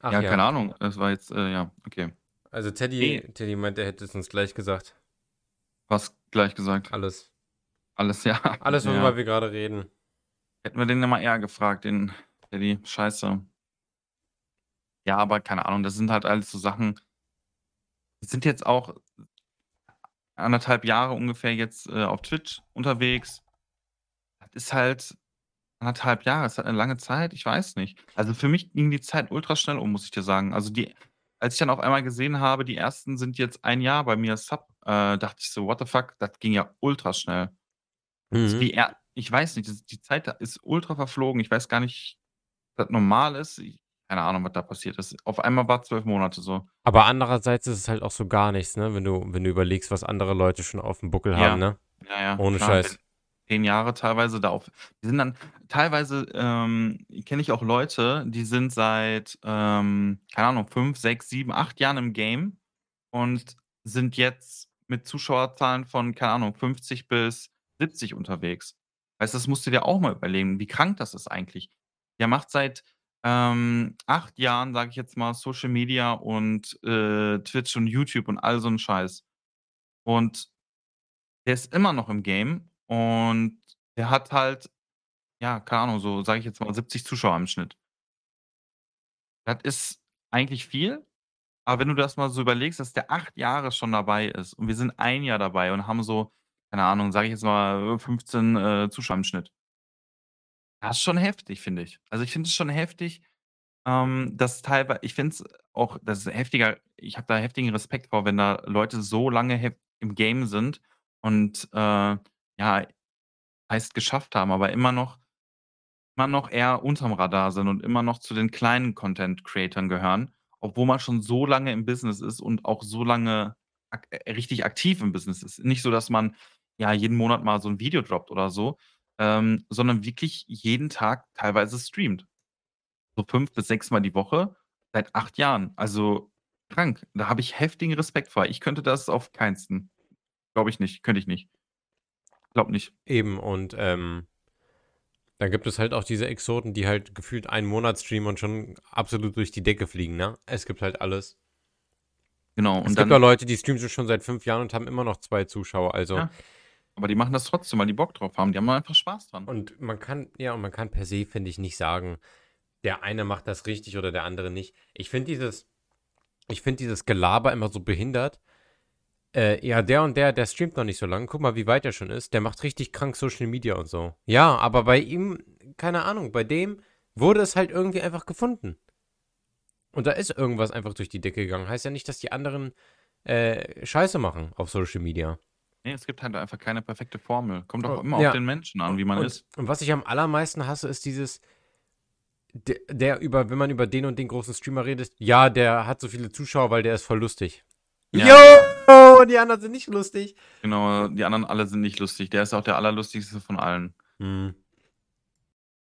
Ach Ja, ja. keine Ahnung. Das war jetzt, äh, ja, okay. Also, Teddy Ne. Teddy meint, er hätte es uns gleich gesagt. Was gleich gesagt? Alles. Alles, ja. Alles, Ja. worüber wir grade reden. Hätten wir den ja mal eher gefragt, den Teddy. Scheiße. Ja, aber keine Ahnung, das sind halt alles so Sachen wir sind jetzt auch 1,5 Jahre ungefähr jetzt, äh, auf Twitch unterwegs. Das ist halt 1,5 Jahre, ist halt 'ne lange Zeit, ich weiß nicht. Also, für mich ging die Zeit ultra schnell um, muss ich dir sagen. Also, die als ich dann auf einmal gesehen habe, die ersten sind jetzt ein Jahr bei mir Sub, äh, dachte ich so: „What the fuck?“ Das ging ja ultra schnell. Mhm. wie er ich weiß nicht, das die Zeit ist ultra verflogen. Ich weiß gar nicht, ob das normal ist. Ich keine Ahnung, was da passiert ist. Auf einmal war 12 Monate so. Aber andererseits ist es halt auch so gar nichts, ne, wenn du wenn du überlegst, was andere Leute schon auf dem Buckel haben, Ja. ne? Ja, ja, Ohne klar, Scheiß. 10 Jahre teilweise da auf die sind dann teilweise, ähm, kenne ich auch Leute, die sind seit, ähm, keine Ahnung, 5, 6, 7, 8 Jahren im Game und sind jetzt mit Zuschauerzahlen von, keine Ahnung, 50 bis 70 unterwegs. Weißt du, das musst du dir auch mal überlegen, wie krank das ist eigentlich. Der macht seit, ähm, 8 Jahren, sage ich jetzt mal, Social Media und, äh, Twitch und YouTube und all so 'n Scheiß. Und der ist immer noch im Game und der hat halt, ja, keine Ahnung, so, sage ich jetzt mal, 70 Zuschauer im Schnitt. Das ist eigentlich viel, aber wenn du das mal so überlegst, dass der 8 Jahre schon dabei ist und wir sind 1 Jahr dabei und haben so, keine Ahnung, sage ich jetzt mal, 15, äh, Zuschauer im Schnitt. Das ist schon heftig, finde ich. Also, ich finde es schon heftig, ähm, dass teilwei ich finde es auch das ist heftiger ich habe da heftigen Respekt vor, wenn da Leute so lange im Game sind und, äh, ja, heißt geschafft haben, aber immer noch immer noch eher unterm Radar sind und immer noch zu den kleinen Content-Creatern gehören, obwohl man schon so lange im Business ist und auch so lange ak äh, richtig aktiv im Business ist. Nicht so, dass man, ja, jeden Monat mal so 'n Video droppt oder so, ähm, sondern wirklich jeden Tag teilweise streamt. So 5 bis 6 Mal die Woche seit 8 Jahren. Also, krank. Da habe ich heftigen Respekt vor. Ich könnte das auf keinsten. Glaube ich nicht. Könnte ich nicht. Glaube nicht. Eben und, ähm dann gibt es halt auch diese Exoten, die halt gefühlt einen Monat streamen und schon absolut durch die Decke fliegen, ne? Es gibt halt alles. Genau, Es und gibt dann auch Leute, die streamen schon seit 5 Jahren und haben immer noch 2 Zuschauer, also Ja, aber die machen das trotzdem, weil die Bock drauf haben. Die haben einfach Spaß dran. Und man kann ja, und man kann per se, finde ich, nicht sagen, der eine macht das richtig oder der andere nicht. Ich finde dieses ich finde dieses Gelaber immer so behindert. Äh, ja, der und der, der streamt noch nicht so lang. Guck mal, wie weit er schon ist. Der macht richtig krank Social Media und so. Ja, aber bei ihm, keine Ahnung, bei dem wurde es halt irgendwie einfach gefunden. Und da ist irgendwas einfach durch die Decke gegangen. Heißt ja nicht, dass die anderen äh, Scheiße machen auf Social Media. Ne, es gibt halt einfach keine perfekte Formel. Kommt auch Oh, immer ja. auf den Menschen an, wie man und, ist. Und was ich am allermeisten hasse, ist dieses, der, der über, wenn man über den und den großen Streamer redet, ja, der hat so viele Zuschauer, weil der ist voll lustig. Ja. Jo, die anderen sind nicht lustig. Genau, die anderen alle sind nicht lustig. Der ist auch der allerlustigste von allen. Hm.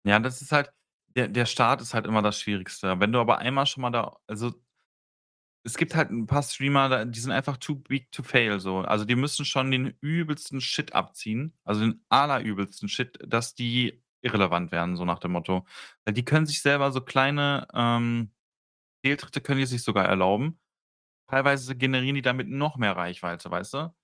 Ja, das ist halt der der Start ist halt immer das Schwierigste. Wenn du aber einmal schon mal da also es gibt halt 'n paar Streamer, die sind einfach too big to fail so. Also, die müssen schon den übelsten Shit abziehen, also den allerübelsten Shit, dass die irrelevant werden, so nach dem Motto. Weil die können sich selber so kleine, ähm, Fehltritte können die sich sogar erlauben. Teilweise generieren die damit noch mehr Reichweite, weißt du?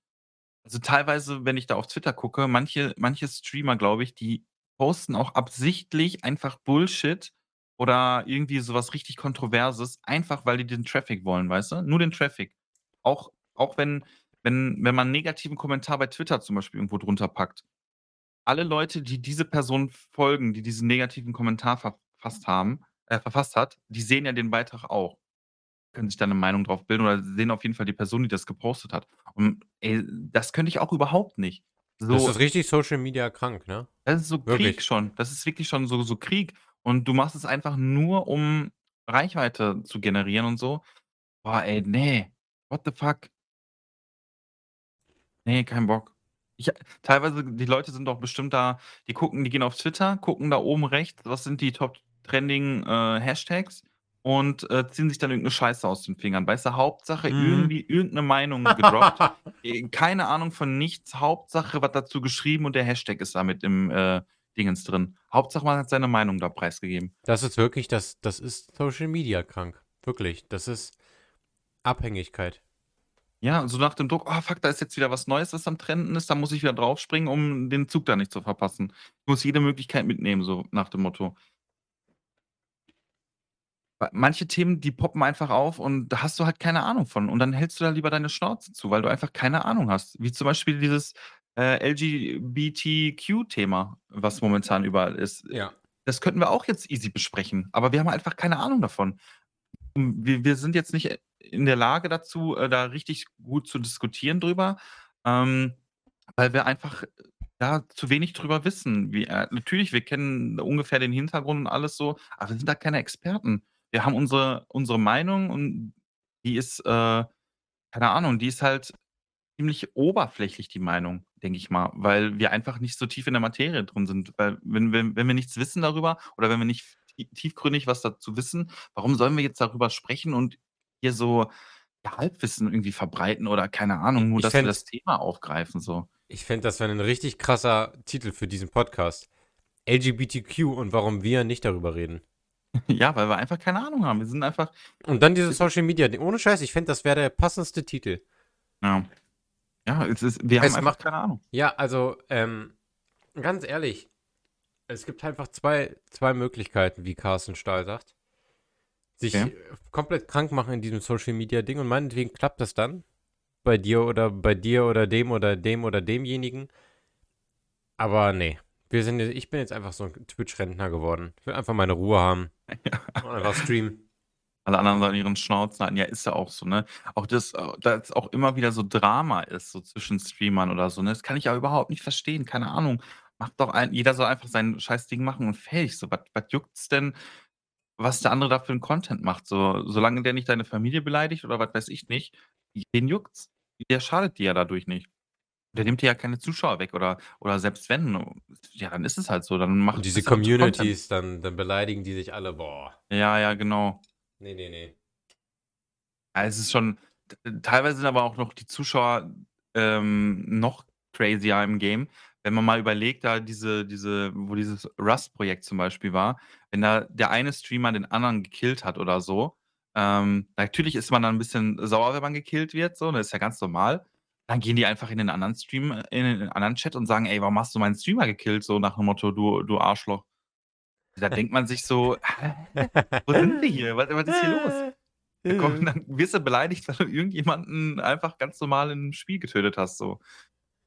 Also, teilweise, wenn ich da auf Twitter gucke, manche manche Streamer, glaube ich, die posten auch absichtlich einfach Bullshit oder irgendwie so was richtig Kontroverses, einfach weil die den Traffic wollen, weißt du? Nur den Traffic. Auch auch wenn wenn wenn man 'n negativen Kommentar bei Twitter zum Beispiel irgendwo drunter packt. Alle Leute, die diese Person folgen, die diesen negativen Kommentar verfasst haben äh, verfasst hat, die sehen ja den Beitrag auch. Können sich da 'ne Meinung drauf bilden oder sehen auf jeden Fall die Person, die das gepostet hat. Und, ey, das könnte ich auch überhaupt nicht. Das So ist richtig Social Media krank, ne? das ist so Wirklich. Krieg schon. Das ist wirklich schon so so Krieg. Und du machst es einfach nur, um Reichweite zu generieren und so. Boah, ey, ne. What the fuck? Ne, kein Bock. Ich teilweise die Leute sind doch bestimmt da die gucken die gehen auf Twitter, gucken da oben rechts, was sind die top trending, äh, Hashtags und, äh, ziehen sich dann irgend 'ne Scheiße aus den Fingern. Weißt du, Hauptsache Mhm. irgendwie irgend 'ne Meinung gedroppt. Äh, keine Ahnung von nichts. Hauptsache was dazu geschrieben und der Hashtag ist da mit im, äh, Dingens drin. Hauptsache man hat seine Meinung da preisgegeben. Das ist wirklich das das ist Social Media krank. Wirklich. Das ist Abhängigkeit. Ja, so nach dem Druck: „Oh fuck, da ist jetzt wieder was Neues, was am Trenden ist. Da muss ich wieder draufspringen, um den Zug da nicht zu verpassen. Ich muss jede Möglichkeit mitnehmen“, so nach dem Motto. Manche Themen, die poppen einfach auf und da hast du halt keine Ahnung von. Und dann hältst du da lieber deine Schnauze zu, weil du einfach keine Ahnung hast. Wie zum Beispiel dieses, äh, LGBTQ-Thema, was momentan überall ist. Ja. Das könnten wir auch jetzt easy besprechen, aber wir haben einfach keine Ahnung davon. Hm, wir wir sind jetzt nicht in der Lage dazu, äh, da richtig gut zu diskutieren drüber, ähm, weil wir einfach, da zu wenig drüber wissen. Wie äh, natürlich, wir kennen ungefähr den Hintergrund und alles so, aber wir sind da keine Experten. Wir haben unsere unsere Meinung und die ist, äh, keine Ahnung, die ist halt ziemlich oberflächlich, die Meinung, denke ich mal, weil wir einfach nicht so tief in der Materie drin sind. Weil wenn wenn wenn wir nichts wissen darüber oder wenn wir nicht tie tiefgründig was dazu wissen, warum sollen wir jetzt darüber sprechen und hier so, ja, Halbwissen irgendwie verbreiten oder keine Ahnung, nur Ich dass wir fände das Thema aufgreifen so. ich fände, das wäre 'nen richtig krasser Titel für diesen Podcast. LGBTQ und warum wir nicht darüber reden. Ja, weil wir einfach keine Ahnung haben. Wir sind einfach Und dann dieses Social Media. Ohne Scheiß, ich fände, das wäre der passendste Titel. Ja. Ja, es ist wir haben Es einfach keine Ahnung. ja, also, ähm, ganz ehrlich, es gibt einfach zwei 2 Möglichkeiten, wie Carsten Stahl sagt. Sich Okay. komplett krank machen in diesem Social Media Ding und meinetwegen klappt das dann bei dir oder bei dir oder dem oder dem oder demjenigen. Aber ne, wir sind ich bin jetzt einfach so 'n Twitch-Rentner geworden. Ich will einfach meine Ruhe haben Ja. und einfach streamen. Alle anderen sollen ihren Schnauzen halten. Ja, ist ja auch so, ne? Auch das äh, dass auch immer wieder so Drama ist, so zwischen Streamern oder so, ne? Das kann ich ja überhaupt nicht verstehen. Keine Ahnung. Macht doch ein jeder soll einfach sein scheiß Ding machen und fertig so. Was juckt's denn, was der andere da für 'n Content macht? So solange der nicht deine Familie beleidigt oder was weiß ich nicht, wen juckt's? Der schadet dir ja dadurch nicht. Der nimmt dir ja keine Zuschauer weg oder oder selbst wenn, ja, dann ist es halt so, dann mach Und diese Content. Communities, dann dann beleidigen die sich alle. Boah. Ja, ja, genau. Ne, ne, ne. Ja, es ist schon teilweise sind aber auch noch die Zuschauer, ähm, noch crazier im Game. Wenn man mal überlegt, da diese diese wo dieses Rust-Projekt zum Beispiel war, wenn da der eine Streamer den anderen gekillt hat oder so, ähm, natürlich ist man dann 'n bisschen sauer, wenn man gekillt wird, so, das ist ja ganz normal. Dann gehen die einfach in den anderen Stream in den anderen Chat und sagen: „Ey, warum hast du meinen Streamer gekillt?“ So nach dem Motto: „Du du Arschloch.“ Da denkt man sich so: „Hä? Wo sind wir hier? Was was ist hier los?“ Da kommt dann wirst du beleidigt, weil du irgendjemanden einfach ganz normal im Spiel getötet hast so.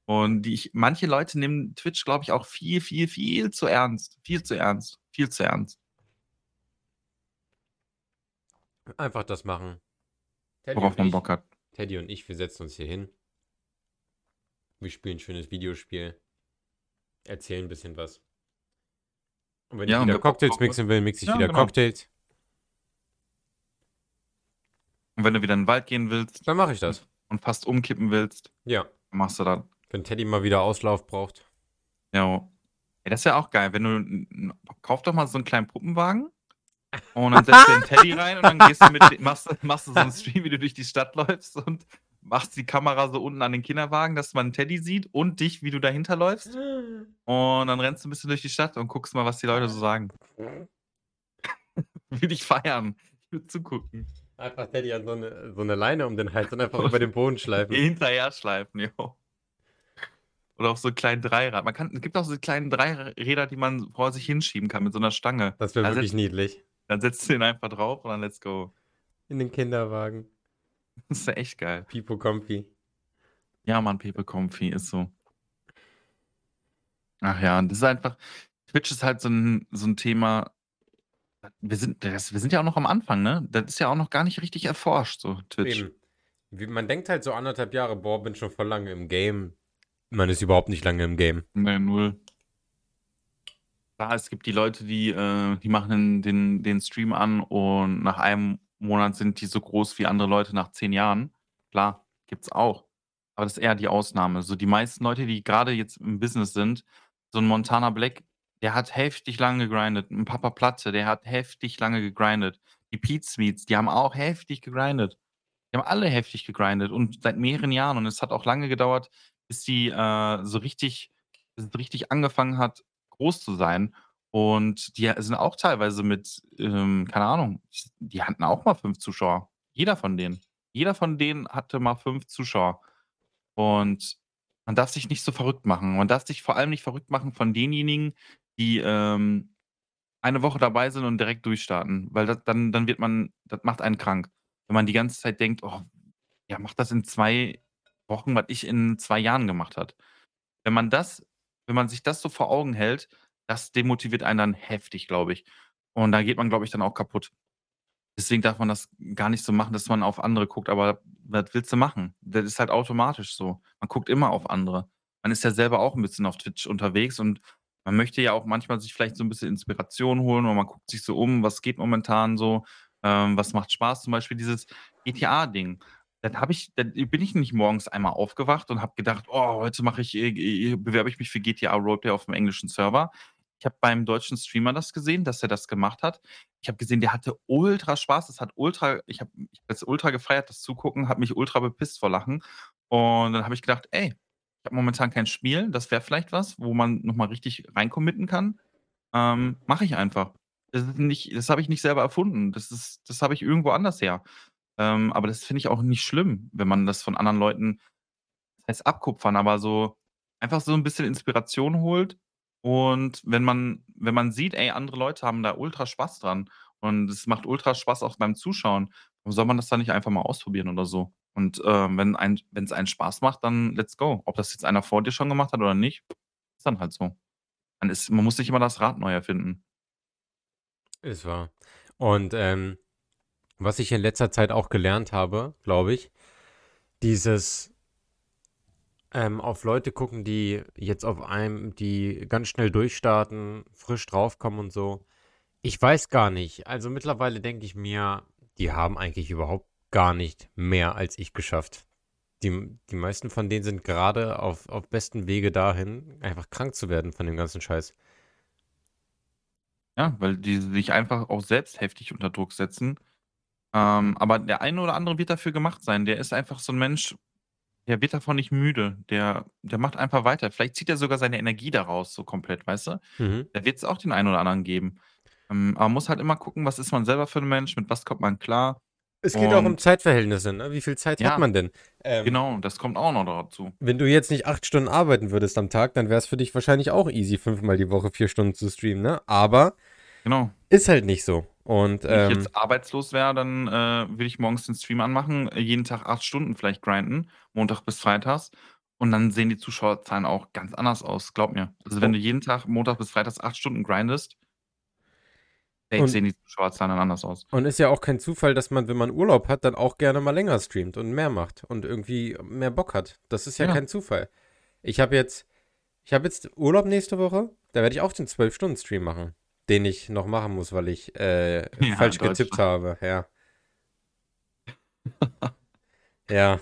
Und die ich manche Leute nehmen Twitch, glaube ich, auch viel, viel, viel zu ernst. Viel zu ernst. Viel zu ernst. Einfach das machen. Teddy Worauf und man ich Bock hat. Teddy und ich, wir setzen uns hier hin. Wir spielen 'n schönes Videospiel. Erzählen 'n bisschen was. Und wenn Ja, ich und wieder Cocktails mixen will, mixe ich ja, wieder genau. Cocktails. Und wenn du wieder in 'n Wald gehen willst Dann mache ich das. und fast umkippen willst, Ja. machst du das. Wenn Teddy mal wieder Auslauf braucht. Jo. Ey, das wäre auch geil, wenn du kauf doch mal so 'n kleinen Puppenwagen und dann setzt du den Teddy rein und dann gehst du mit machst du machst du so 'n Stream, wie du durch die Stadt läufst und machst die Kamera so unten an den Kinderwagen, dass man Teddy sieht und dich, wie du dahinter läufst. Und dann rennst du 'n bisschen durch die Stadt und guckst mal, was die Leute so sagen. Würde ich feiern. Ich würde zugucken. Einfach Teddy an so 'ne so 'ne Leine um den Hals und einfach über den Boden schleifen. Hinterher schleifen, jo. Oder auf so kleinen Dreirad. Man kann es gibt auch so kleinen Dreiräder, die man vor sich hinschieben kann mit so 'ner Stange. Das wäre wirklich setzt niedlich. dann setzt du ihn einfach drauf und dann let's go. In den Kinderwagen. Das wäre echt geil. Pipo Comfy. Ja, Mann, Pepe Comfy, ist so. Ach ja, und das ist einfach Twitch ist halt so 'n so 'n Thema wir sind das wir sind ja auch noch am Anfang, ne? Das ist ja auch noch gar nicht richtig erforscht, so Twitch. Eben. Wie man denkt halt so 1,5 Jahre: „Boah, bin schon voll lange im Game.“ Man ist überhaupt nicht lange im Game. Ne, 0. Klar, es gibt die Leute, die, äh die machen den den Stream an und nach einem Monat sind die so groß wie andere Leute nach 10 Jahren. Klar, gibt's auch. Aber das ist eher die Ausnahme. So die meisten Leute, die grade jetzt im Business sind so 'n Montana Black, der hat heftig lange gegrindet. 'N Papa Platte, der hat heftig lange gegrindet. Die Pete Sweets, die haben auch heftig gegrindet. Die haben alle heftig gegrindet und seit mehreren Jahren und es hat auch lange gedauert, bis die, äh, so richtig richtig angefangen hat, groß zu sein. Und die sind auch teilweise mit, ähm, keine Ahnung, die hatten auch mal 5 Zuschauer. Jeder von denen. Jeder von denen hatte mal 5 Zuschauer. Und man darf sich nicht so verrückt machen. Man darf sich vor allem nicht verrückt machen von denjenigen, die, ähm, eine Woche dabei sind und direkt durchstarten, weil das dann dann wird man das macht einen krank. Wenn man die ganze Zeit denkt: „Oh, ja, macht das in 2 Wochen, was ich in 2 Jahren gemacht hat.“ Wenn man das wenn man sich das so vor Augen hält, das demotiviert einen dann heftig, glaube ich. Und da geht man, glaube ich, dann auch kaputt. Deswegen darf man das gar nicht so machen, dass man auf andere guckt, aber was willst du machen? Das ist halt automatisch so. Man guckt immer auf andere. Man ist ja selber auch 'n bisschen auf Twitch unterwegs und man möchte ja auch manchmal sich vielleicht so 'n bisschen Inspiration holen oder man guckt sich so um, was geht momentan so, ähm, was macht Spaß? Zum Beispiel dieses GTA-Ding. Dann habe ich dann bin ich nicht morgens einmal aufgewacht und habe gedacht: „Oh, heute mache ich, äh, äh, bewerbe ich mich für GTA Roleplay auf'm englischen Server.“ Ich habe beim deutschen Streamer das gesehen, dass er das gemacht hat. Ich habe gesehen, der hatte ultra Spaß. Das hat ultra ich habe ich habe das ultra gefeiert, das Zugucken, habe mich ultra bepisst vor Lachen. Und dann habe ich gedacht: „Ey, ich habe momentan kein Spiel, das wäre vielleicht was, wo man noch mal richtig rein committen kann. Ähm, mache ich einfach.“ Das das habe ich nicht selber erfunden. Das das habe ich irgendwo anders her. Ähm, aber das finde ich auch nicht schlimm, wenn man das von anderen Leuten was heißt abkupfern, aber so einfach so 'n bisschen Inspiration holt. Und wenn man wenn man sieht, ey, andere Leute haben da ultra Spaß dran und es macht ultra Spaß auch beim Zuschauen, warum soll man das dann nicht einfach mal ausprobieren oder so? Und, ähm, wenn ein wenn's einen Spaß macht, dann let's go. Ob das jetzt einer vor dir schon gemacht hat oder nicht, ist dann halt so. Man ist man muss nicht immer das Rad neu erfinden. Ist wahr. Und, ähm, was ich in letzter Zeit auch gelernt habe, glaube ich, dieses ähm, auf Leute gucken, die jetzt auf einem die ganz schnell durchstarten, frisch draufkommen und so. Ich weiß gar nicht. Also, mittlerweile denke ich mir, die haben eigentlich überhaupt gar nicht mehr als ich geschafft. Die die meisten von denen sind grade auf auf besten Wege dahin, einfach krank zu werden von dem ganzen Scheiß. Ja, weil die sich einfach auch selbst heftig unter Druck setzen. Ähm, aber der eine oder andere wird dafür gemacht sein. Der ist einfach so 'n Mensch, der wird davon nicht müde. Der der macht einfach weiter. Vielleicht zieht er sogar seine Energie daraus so komplett, weißt du? Mhm. Da wird's auch den einen oder anderen geben. Ähm, aber man muss halt immer gucken, was ist man selber für 'n Mensch, mit was kommt man klar Es geht auch um und Zeitverhältnisse, ne? Wie viel Zeit hat Ja, man denn? Ähm genau, das kommt auch noch dazu. wenn du jetzt nicht 8 Stunden arbeiten würdest am Tag, dann wär's für dich wahrscheinlich auch easy, fünfmal die Woche 4 Stunden zu streamen, ne? Aber Genau. ist halt nicht so. Und, Wenn ich ähm jetzt arbeitslos wäre, dann, äh, würde ich morgens den Stream anmachen, jeden Tag 8 Stunden vielleicht grinden, Montag bis freitags. Und dann sehen die Zuschauerzahlen auch ganz anders aus, glaube mir. Also, wenn O du jeden Tag Montag bis freitags 8 Stunden grindest Und sehen die Zuschauerzahlen dann anders aus. und ist ja auch kein Zufall, dass man, wenn man Urlaub hat, dann auch gerne mal länger streamt und mehr macht und irgendwie mehr Bock hat. Das ist ja Ja. kein Zufall. Ich habe jetzt ich habe jetzt Urlaub nächste Woche, da werde ich auch den 12-Stunden-Stream machen, den ich noch machen muss, weil ich, äh, Ja, falsch getippt habe, ja. Ja.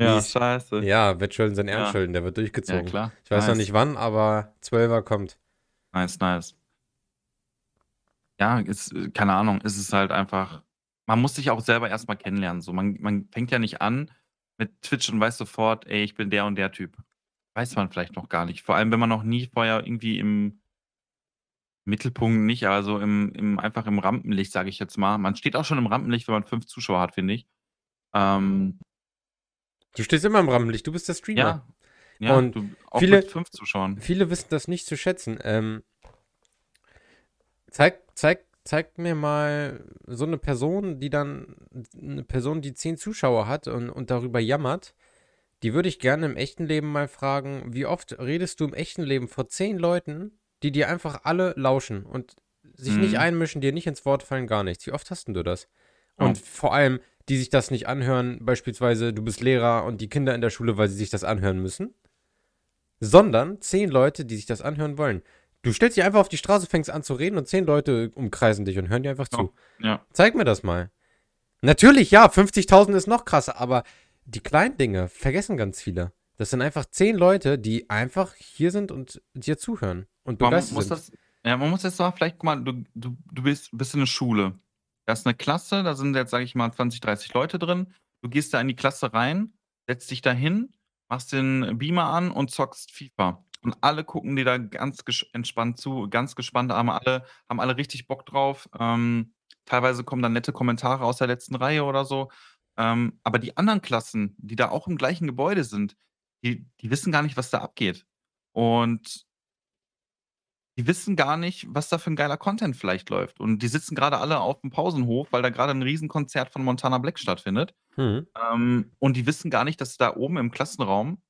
Ja, Mies. scheiße. Ja, Wettschulden sind Ja. Erbschulden, der wird Ja, durchgezogen. klar. Ich weiß noch Nice. nicht wann, aber 12er kommt. Nice, nice. Ja, ist keine Ahnung, es ist halt einfach man muss sich auch selber erst mal kennenlernen so. Man man fängt ja nicht an mit Twitch und weiß sofort: „Ey, ich bin der und der Typ.“ Weiß man vielleicht noch gar nicht. Vor allem, wenn man noch nie vorher irgendwie im Mittelpunkt nicht, also im im einfach im Rampenlicht, sage ich jetzt mal. Man steht auch schon im Rampenlicht, wenn man 5 Zuschauer hat, finde ich. Ähm Du stehst immer im Rampenlicht, du bist der Streamer. Ja. Ja, Und du auch viele mit 5 Zuschauern. viele wissen das nicht zu schätzen. Ähm zeig zeig zeig mir mal so 'ne Person, die dann 'ne Person, die 10 Zuschauer hat und und darüber jammert. Die würde ich gerne im echten Leben mal fragen: „Wie oft redest du im echten Leben vor 10 Leuten, die dir einfach alle lauschen und sich nicht Mhm. einmischen, dir nicht ins Wort fallen, gar nichts? Wie oft hast 'n du das?“ Ja. Und vor allem, die sich das nicht anhören, beispielsweise du bist Lehrer und die Kinder in der Schule, weil sie sich das anhören müssen, sondern 10 Leute, die sich das anhören wollen. Du stellst dich einfach auf die Straße, fängst an zu reden und 10 Leute umkreisen dich und hören dir einfach Ja, zu. ja. Zeig mir das mal. Natürlich, ja, 50.000 ist noch krasser, aber die kleinen Dinge vergessen ganz viele. Das sind einfach 10 Leute, die einfach hier sind und dir zuhören und Man begeistert muss sind. das ja, man muss jetzt mal vielleicht guck mal, du du du bist bist in 'ne Schule. Da ist 'ne Klasse, da sind jetzt, sage ich mal, 20, 30 Leute drin. Du gehst da in die Klasse rein, setzt dich da hin, machst den Beamer an und zockst FIFA. Und alle gucken dir da ganz entspannt zu, ganz gespannt, haben alle haben alle richtig Bock drauf. Ähm, teilweise kommen dann nette Kommentare aus der letzten Reihe oder so. Ähm, aber die anderen Klassen, die da auch im gleichen Gebäude sind, die die wissen gar nicht, was da abgeht. Und die wissen gar nicht, was da für 'n geiler Content vielleicht läuft. Und die sitzen grade alle auf'm Pausenhof, weil da grade 'n Riesenkonzert von Montana Black stattfindet. Mhm. Ähm, und die wissen gar nicht, dass da oben im Klassenraum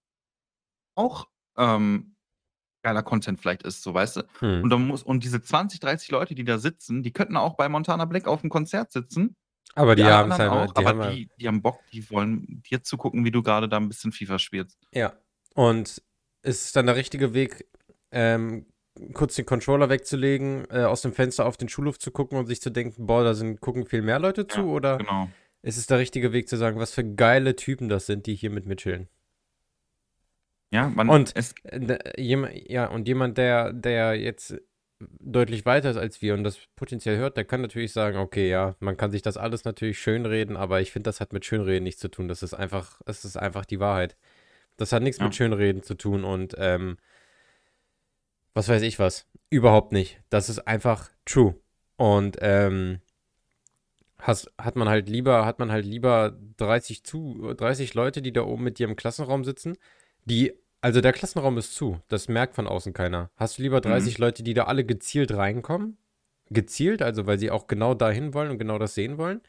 auch, ähm, geiler Content vielleicht ist, so, weißt du? Mhm. Und dann muss und diese 20, 30 Leute, die da sitzen, die könnten auch bei Montana Black auf'm Konzert sitzen Aber die, Die haben es halt, auch, die haben aber ja- die, die haben Bock, die wollen dir zugucken, wie du gerade da ein bisschen FIFA spielst. Ja. Und ist es dann der richtige Weg, ähm, kurz den Controller wegzulegen, äh, aus dem Fenster auf den Schulhof zu gucken und sich zu denken, boah, da sind, gucken viel mehr Leute zu? Ja, oder Genau. ist es der richtige Weg zu sagen, was für geile Typen das sind, die hier mit mir chillen? Ja, man, Und- es, Äh, jem- Ja, und jemand, der, der jetzt deutlich weiter ist als wir und das potenziell hört, der kann natürlich sagen, okay, ja, man kann sich das alles natürlich schönreden, aber ich finde, das hat mit Schönreden nichts zu tun. Das ist einfach, das ist einfach die Wahrheit. Das hat nichts Ja. mit Schönreden zu tun und ähm, was weiß ich was. Überhaupt nicht. Das ist einfach true. Und ähm, has, hat man halt lieber, hat man halt lieber 30 zu, 30 Leute, die da oben mit dir im Klassenraum sitzen, die, also der Klassenraum ist zu, das merkt von außen keiner. Hast du lieber 30 Leute, die da alle gezielt reinkommen? Gezielt, also weil sie auch genau dahin wollen und genau das sehen wollen?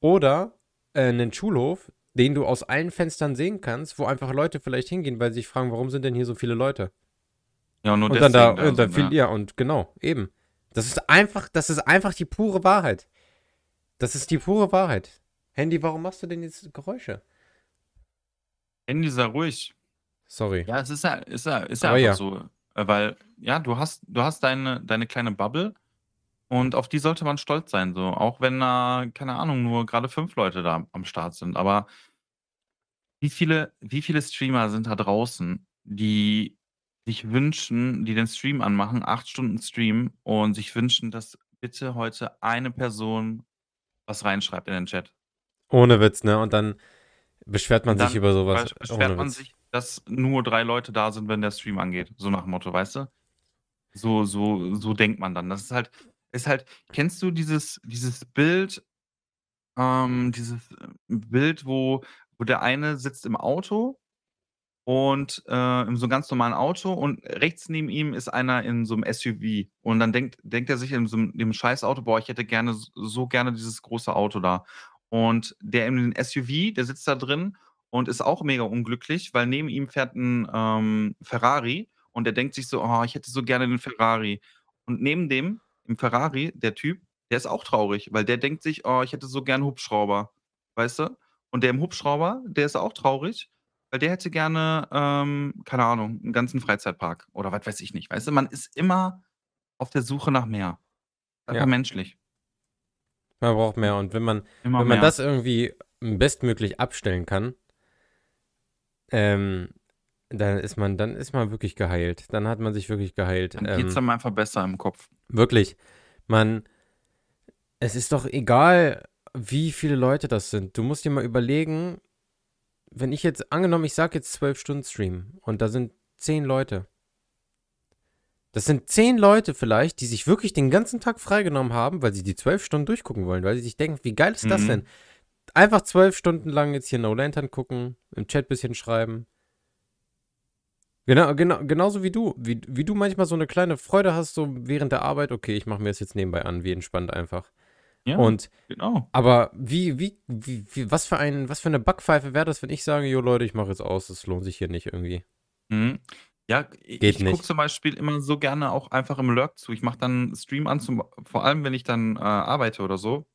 Oder äh, einen Schulhof, den du aus allen Fenstern sehen kannst, wo einfach Leute vielleicht hingehen, weil sie sich fragen, warum sind denn hier so viele Leute? ja, nur Und dann da, deswegen und dann viel, ja, und genau, eben. Das ist einfach, das ist einfach die pure Wahrheit. Das ist die pure Wahrheit. Handy, warum machst du denn jetzt Geräusche? Handy sei ruhig. Sorry. Ja, es ist ja, ist ja, ist ja Aber einfach ja. so. Äh, Weil, ja, du hast, du hast deine, deine kleine Bubble und auf die sollte man stolz sein. So. Auch wenn da, keine Ahnung, nur gerade fünf Leute da am Start sind. Aber wie viele, wie viele Streamer sind da draußen, die sich wünschen, die den Stream anmachen, acht Stunden Stream und sich wünschen, dass bitte heute eine Person was reinschreibt in den Chat. Ohne Witz, ne? Und dann beschwert man dann sich über sowas. Besch- beschwert man sich, dass nur drei Leute da sind, wenn der Stream angeht. So nach dem Motto, weißt du? So, so, so denkt man dann. Das ist halt, ist halt, kennst du dieses, dieses Bild, ähm, dieses äh, Bild, wo, wo der eine sitzt im Auto und äh, in so einem ganz normalen Auto und rechts neben ihm ist einer in so einem SUV und dann denkt, denkt er sich in so einem dem scheiß Auto, boah, ich hätte gerne so gerne dieses große Auto da. Und der in den SUV, der sitzt da drin und ist auch mega unglücklich, weil neben ihm fährt ein ähm, Ferrari und er denkt sich so, oh, ich hätte so gerne den Ferrari. Und neben dem, im Ferrari, der Typ, der ist auch traurig, weil der denkt sich, oh, ich hätte so gerne Hubschrauber. Weißt du? Und der im Hubschrauber, der ist auch traurig, weil der hätte gerne, ähm, keine Ahnung, einen ganzen Freizeitpark oder was weiß ich nicht. Weißt du, man ist immer auf der Suche nach mehr. Einfach Ja. menschlich. Man braucht mehr. Und wenn man, Immer wenn man mehr. das irgendwie bestmöglich abstellen kann, ähm, dann ist man, dann ist man wirklich geheilt. Dann hat man sich wirklich geheilt. Dann Ähm, geht es einem einfach besser im Kopf. Wirklich. Man, es ist doch egal, wie viele Leute das sind. Du musst dir mal überlegen, wenn ich jetzt, angenommen, ich sag jetzt zwölf Stunden Stream und da sind zehn Leute. Das sind zehn Leute vielleicht, die sich wirklich den ganzen Tag freigenommen haben, weil sie die zwölf Stunden durchgucken wollen, weil sie sich denken, wie geil ist das Mhm. denn? Einfach zwölf Stunden lang jetzt hier No Lantern gucken, im Chat bisschen schreiben. Genau, genau, genauso wie du. Wie, wie du manchmal so eine kleine Freude hast, so während der Arbeit, okay, ich mache mir das jetzt nebenbei an, wie entspannt einfach. Ja, Und, genau. aber wie, wie, wie, wie, was für ein, was für eine Backpfeife wäre das, wenn ich sage, jo Leute, ich mache jetzt aus, das lohnt sich hier nicht irgendwie. Mhm. Ja, ich Geht gucke nicht. zum Beispiel immer so gerne auch einfach im Lurk zu. Ich mache dann Stream an, zum, vor allem wenn ich dann äh, arbeite oder so.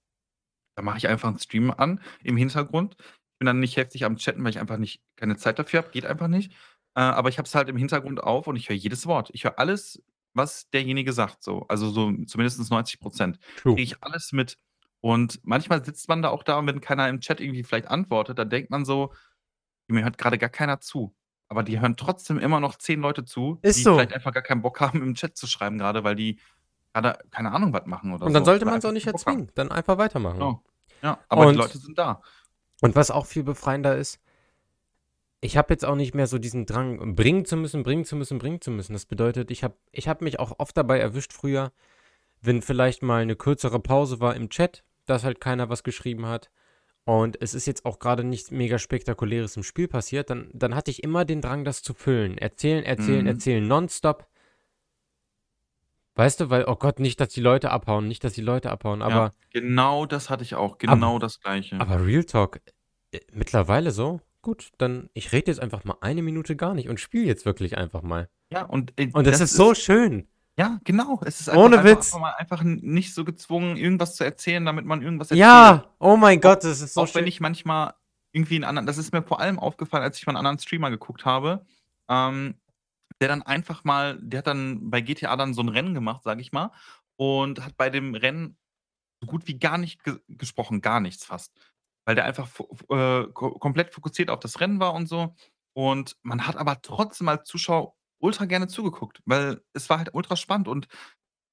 Da mache ich einfach einen Stream an im Hintergrund. Ich bin dann nicht heftig am Chatten, weil ich einfach nicht keine Zeit dafür habe. Geht einfach nicht. Äh, aber ich habe es halt im Hintergrund auf und ich höre jedes Wort. Ich höre alles, was derjenige sagt. So. Also so zumindest 90 Prozent. Kriege ich alles mit. Und manchmal sitzt man da auch da und wenn keiner im Chat irgendwie vielleicht antwortet, dann denkt man so, mir hört gerade gar keiner zu. Aber die hören trotzdem immer noch zehn Leute zu, Ist die so. vielleicht einfach gar keinen Bock haben, im Chat zu schreiben, gerade weil die gerade keine Ahnung was machen oder Und dann so. sollte man es auch nicht erzwingen, dann einfach weitermachen. Genau. Ja, aber Und- die Leute sind da. Und was auch viel befreiender ist, ich habe jetzt auch nicht mehr so diesen Drang, bringen zu müssen, bringen zu müssen, bringen zu müssen. Das bedeutet, ich habe ich hab mich auch oft dabei erwischt früher, wenn vielleicht mal eine kürzere Pause war im Chat, dass halt keiner was geschrieben hat. Und es ist jetzt auch gerade nichts mega Spektakuläres im Spiel passiert, dann, dann hatte ich immer den Drang, das zu füllen. Erzählen, erzählen, Mhm. erzählen, nonstop. Weißt du, weil, oh Gott, nicht, dass die Leute abhauen, nicht, dass die Leute abhauen, aber. ja, genau das hatte ich auch. Genau das Gleiche. Aber Real Talk, äh, mittlerweile so, gut, dann ich rede jetzt einfach mal eine Minute gar nicht und spiele jetzt wirklich einfach mal. ja, und, äh, Und das, ist so schön. Ja, genau. Es ist einfach, Ohne Witz. einfach, mal, einfach nicht so gezwungen, irgendwas zu erzählen, damit man irgendwas erzählt. Ja, oh mein Gott, das ist so Auch schön. wenn ich manchmal irgendwie einen anderen, das ist mir vor allem aufgefallen, als ich von einem anderen Streamer geguckt habe, ähm, der dann einfach mal, der hat dann bei GTA dann so ein Rennen gemacht, sag ich mal, und hat bei dem Rennen so gut wie gar nicht ge gesprochen, gar nichts fast. Weil der einfach äh, ko komplett fokussiert auf das Rennen war und so. Und man hat aber trotzdem als Zuschauer ultra gerne zugeguckt, weil es war halt ultra spannend und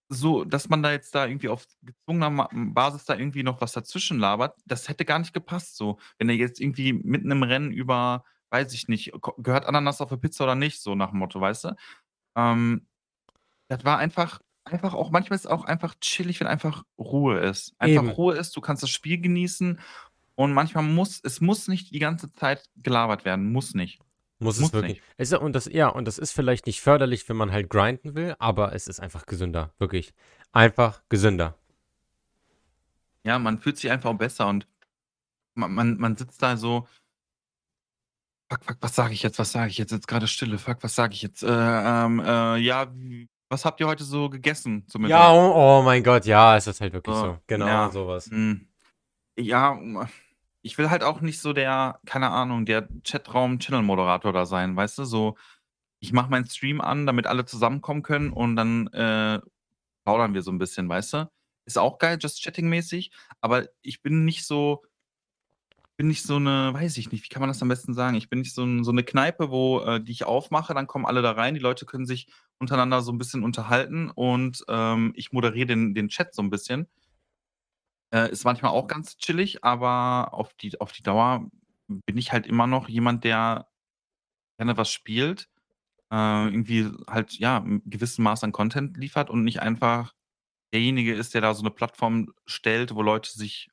so, dass man da jetzt da irgendwie auf gezwungener Basis da irgendwie noch was dazwischen labert, das hätte gar nicht gepasst so. Wenn er jetzt irgendwie mitten im Rennen über, weiß ich nicht, gehört Ananas auf der Pizza oder nicht, so nach dem Motto, weißt du? Ähm, das war einfach einfach auch manchmal ist es auch einfach chillig, wenn einfach Ruhe ist. Einfach Eben. Ruhe ist, du kannst das Spiel genießen und manchmal muss es muss nicht die ganze Zeit gelabert werden, muss nicht. Muss es Muss wirklich. nicht. Es ist, und das, ja, und das ist vielleicht nicht förderlich, wenn man halt grinden will, aber es ist einfach gesünder. Wirklich. Einfach gesünder. Ja, man fühlt sich einfach auch besser und man man man sitzt da so Fuck, fuck, was sage ich jetzt? Was sage ich jetzt? Jetzt gerade Stille. Fuck, was sage ich jetzt? Äh, ähm, äh, ja, was habt ihr heute so gegessen zum Ja, oh, oh mein Gott, ja, es ist halt wirklich So, so. Genau ja, sowas. hm. Ja, ich will halt auch nicht so der, keine Ahnung, der Chatraum-Channel-Moderator da sein, weißt du? So, ich mache meinen Stream an, damit alle zusammenkommen können und dann, äh, plaudern wir so 'n bisschen, weißt du? Ist auch geil, Just Chatting-mäßig, aber ich bin nicht so bin nicht so 'ne weiß ich nicht, wie kann man das am besten sagen? Ich bin nicht so 'n so 'ne Kneipe, wo äh, die ich aufmache, dann kommen alle da rein, die Leute können sich untereinander so 'n bisschen unterhalten und, ähm, ich moderiere den den Chat so 'n bisschen. Äh, ist manchmal auch ganz chillig, aber auf die auf die Dauer bin ich halt immer noch jemand, der gerne was spielt, äh, irgendwie halt, ja, 'n gewissen Maß an Content liefert und nicht einfach derjenige ist, der da so 'ne Plattform stellt, wo Leute sich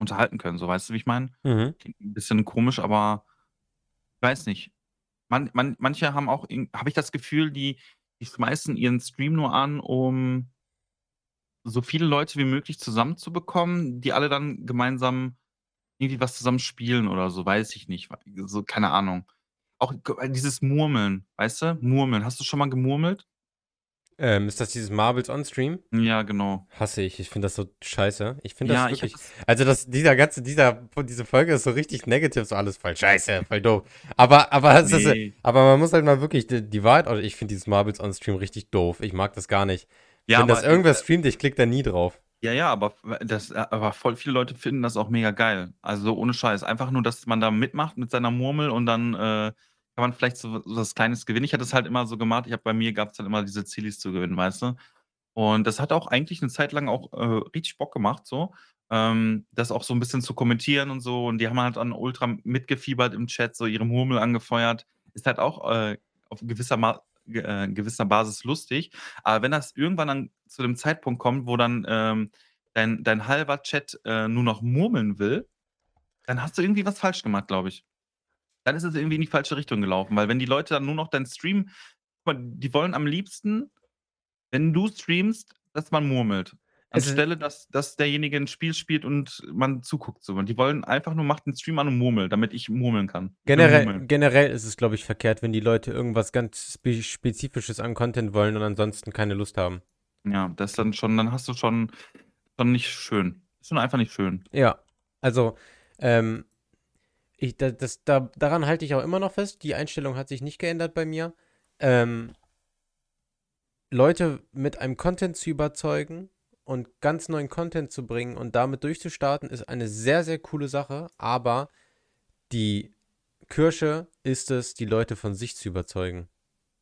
unterhalten können, so, weißt du, wie ich meine? Mhm. Klingt 'n bisschen komisch, aber ich weiß nicht. Man man manche haben auch habe ich das Gefühl, die die schmeißen ihren Stream nur an, um so viele Leute wie möglich zusammenzubekommen, die alle dann gemeinsam irgendwie was zusammen spielen oder so, weiß ich nicht. So, keine Ahnung. Auch dieses Murmeln, weißt du? Murmeln. Hast du schon mal gemurmelt? Ähm, ist das dieses Marbles on Stream? Ja, genau. Hasse ich. Ich finde das so scheiße. Ich finde Ja, das habe wirklich. das Also, das, dieser ganze, dieser, diese Folge ist so richtig negativ, so alles voll scheiße, voll doof. Aber, aber, es ist, aber man muss halt mal wirklich die, die Wahrheit, oder ich finde dieses Marbles on Stream richtig doof. Ich mag das gar nicht. Ja, Wenn das irgendwer äh streamt, ich klicke da nie drauf. Ja, ja, aber das aber voll viele Leute finden das auch mega geil. Also, ohne Scheiß. Einfach nur, dass man da mitmacht mit seiner Murmel und dann, äh, kann man vielleicht so was Kleines gewinnen. Ich hatte es halt immer so gemacht, ich habe bei mir gab's dann immer diese Zilis zu gewinnen, weißt du? Und das hat auch eigentlich 'ne Zeit lang auch, äh, richtig Bock gemacht so, ähm, das auch so 'n bisschen zu kommentieren und so. Und die haben halt dann ultra mitgefiebert im Chat, so ihre Murmel angefeuert. Ist halt auch, äh, auf gewisser äh, gewisser Basis lustig. Aber wenn das irgendwann dann zu dem Zeitpunkt kommt, wo dann, ähm, dein dein halber Chat, äh, nur noch murmeln will, dann hast du irgendwie was falsch gemacht, glaube ich. Dann ist es irgendwie in die falsche Richtung gelaufen, weil wenn die Leute dann nur noch deinen Stream die wollen am liebsten, wenn du streamst, dass man murmelt. Ist Anstelle, dass dass derjenige 'n Spiel spielt und man zuguckt so. Und die wollen einfach nur: „Mach den Stream an und murmel, damit ich murmeln kann.“ Ich will Generell, murmeln. generell ist es, glaube ich, verkehrt, wenn die Leute irgendwas ganz spe Spezifisches an Content wollen und ansonsten keine Lust haben. Ja, das dann schon dann hast du schon schon nicht schön. Ist schon einfach nicht schön. Ja, also, ähm, ich da das da daran halte ich auch immer noch fest. Die Einstellung hat sich nicht geändert bei mir. Ähm Leute mit einem Content zu überzeugen und ganz neuen Content zu bringen und damit durchzustarten, ist eine sehr, sehr coole Sache, aber die Kirsche ist es, die Leute von sich zu überzeugen.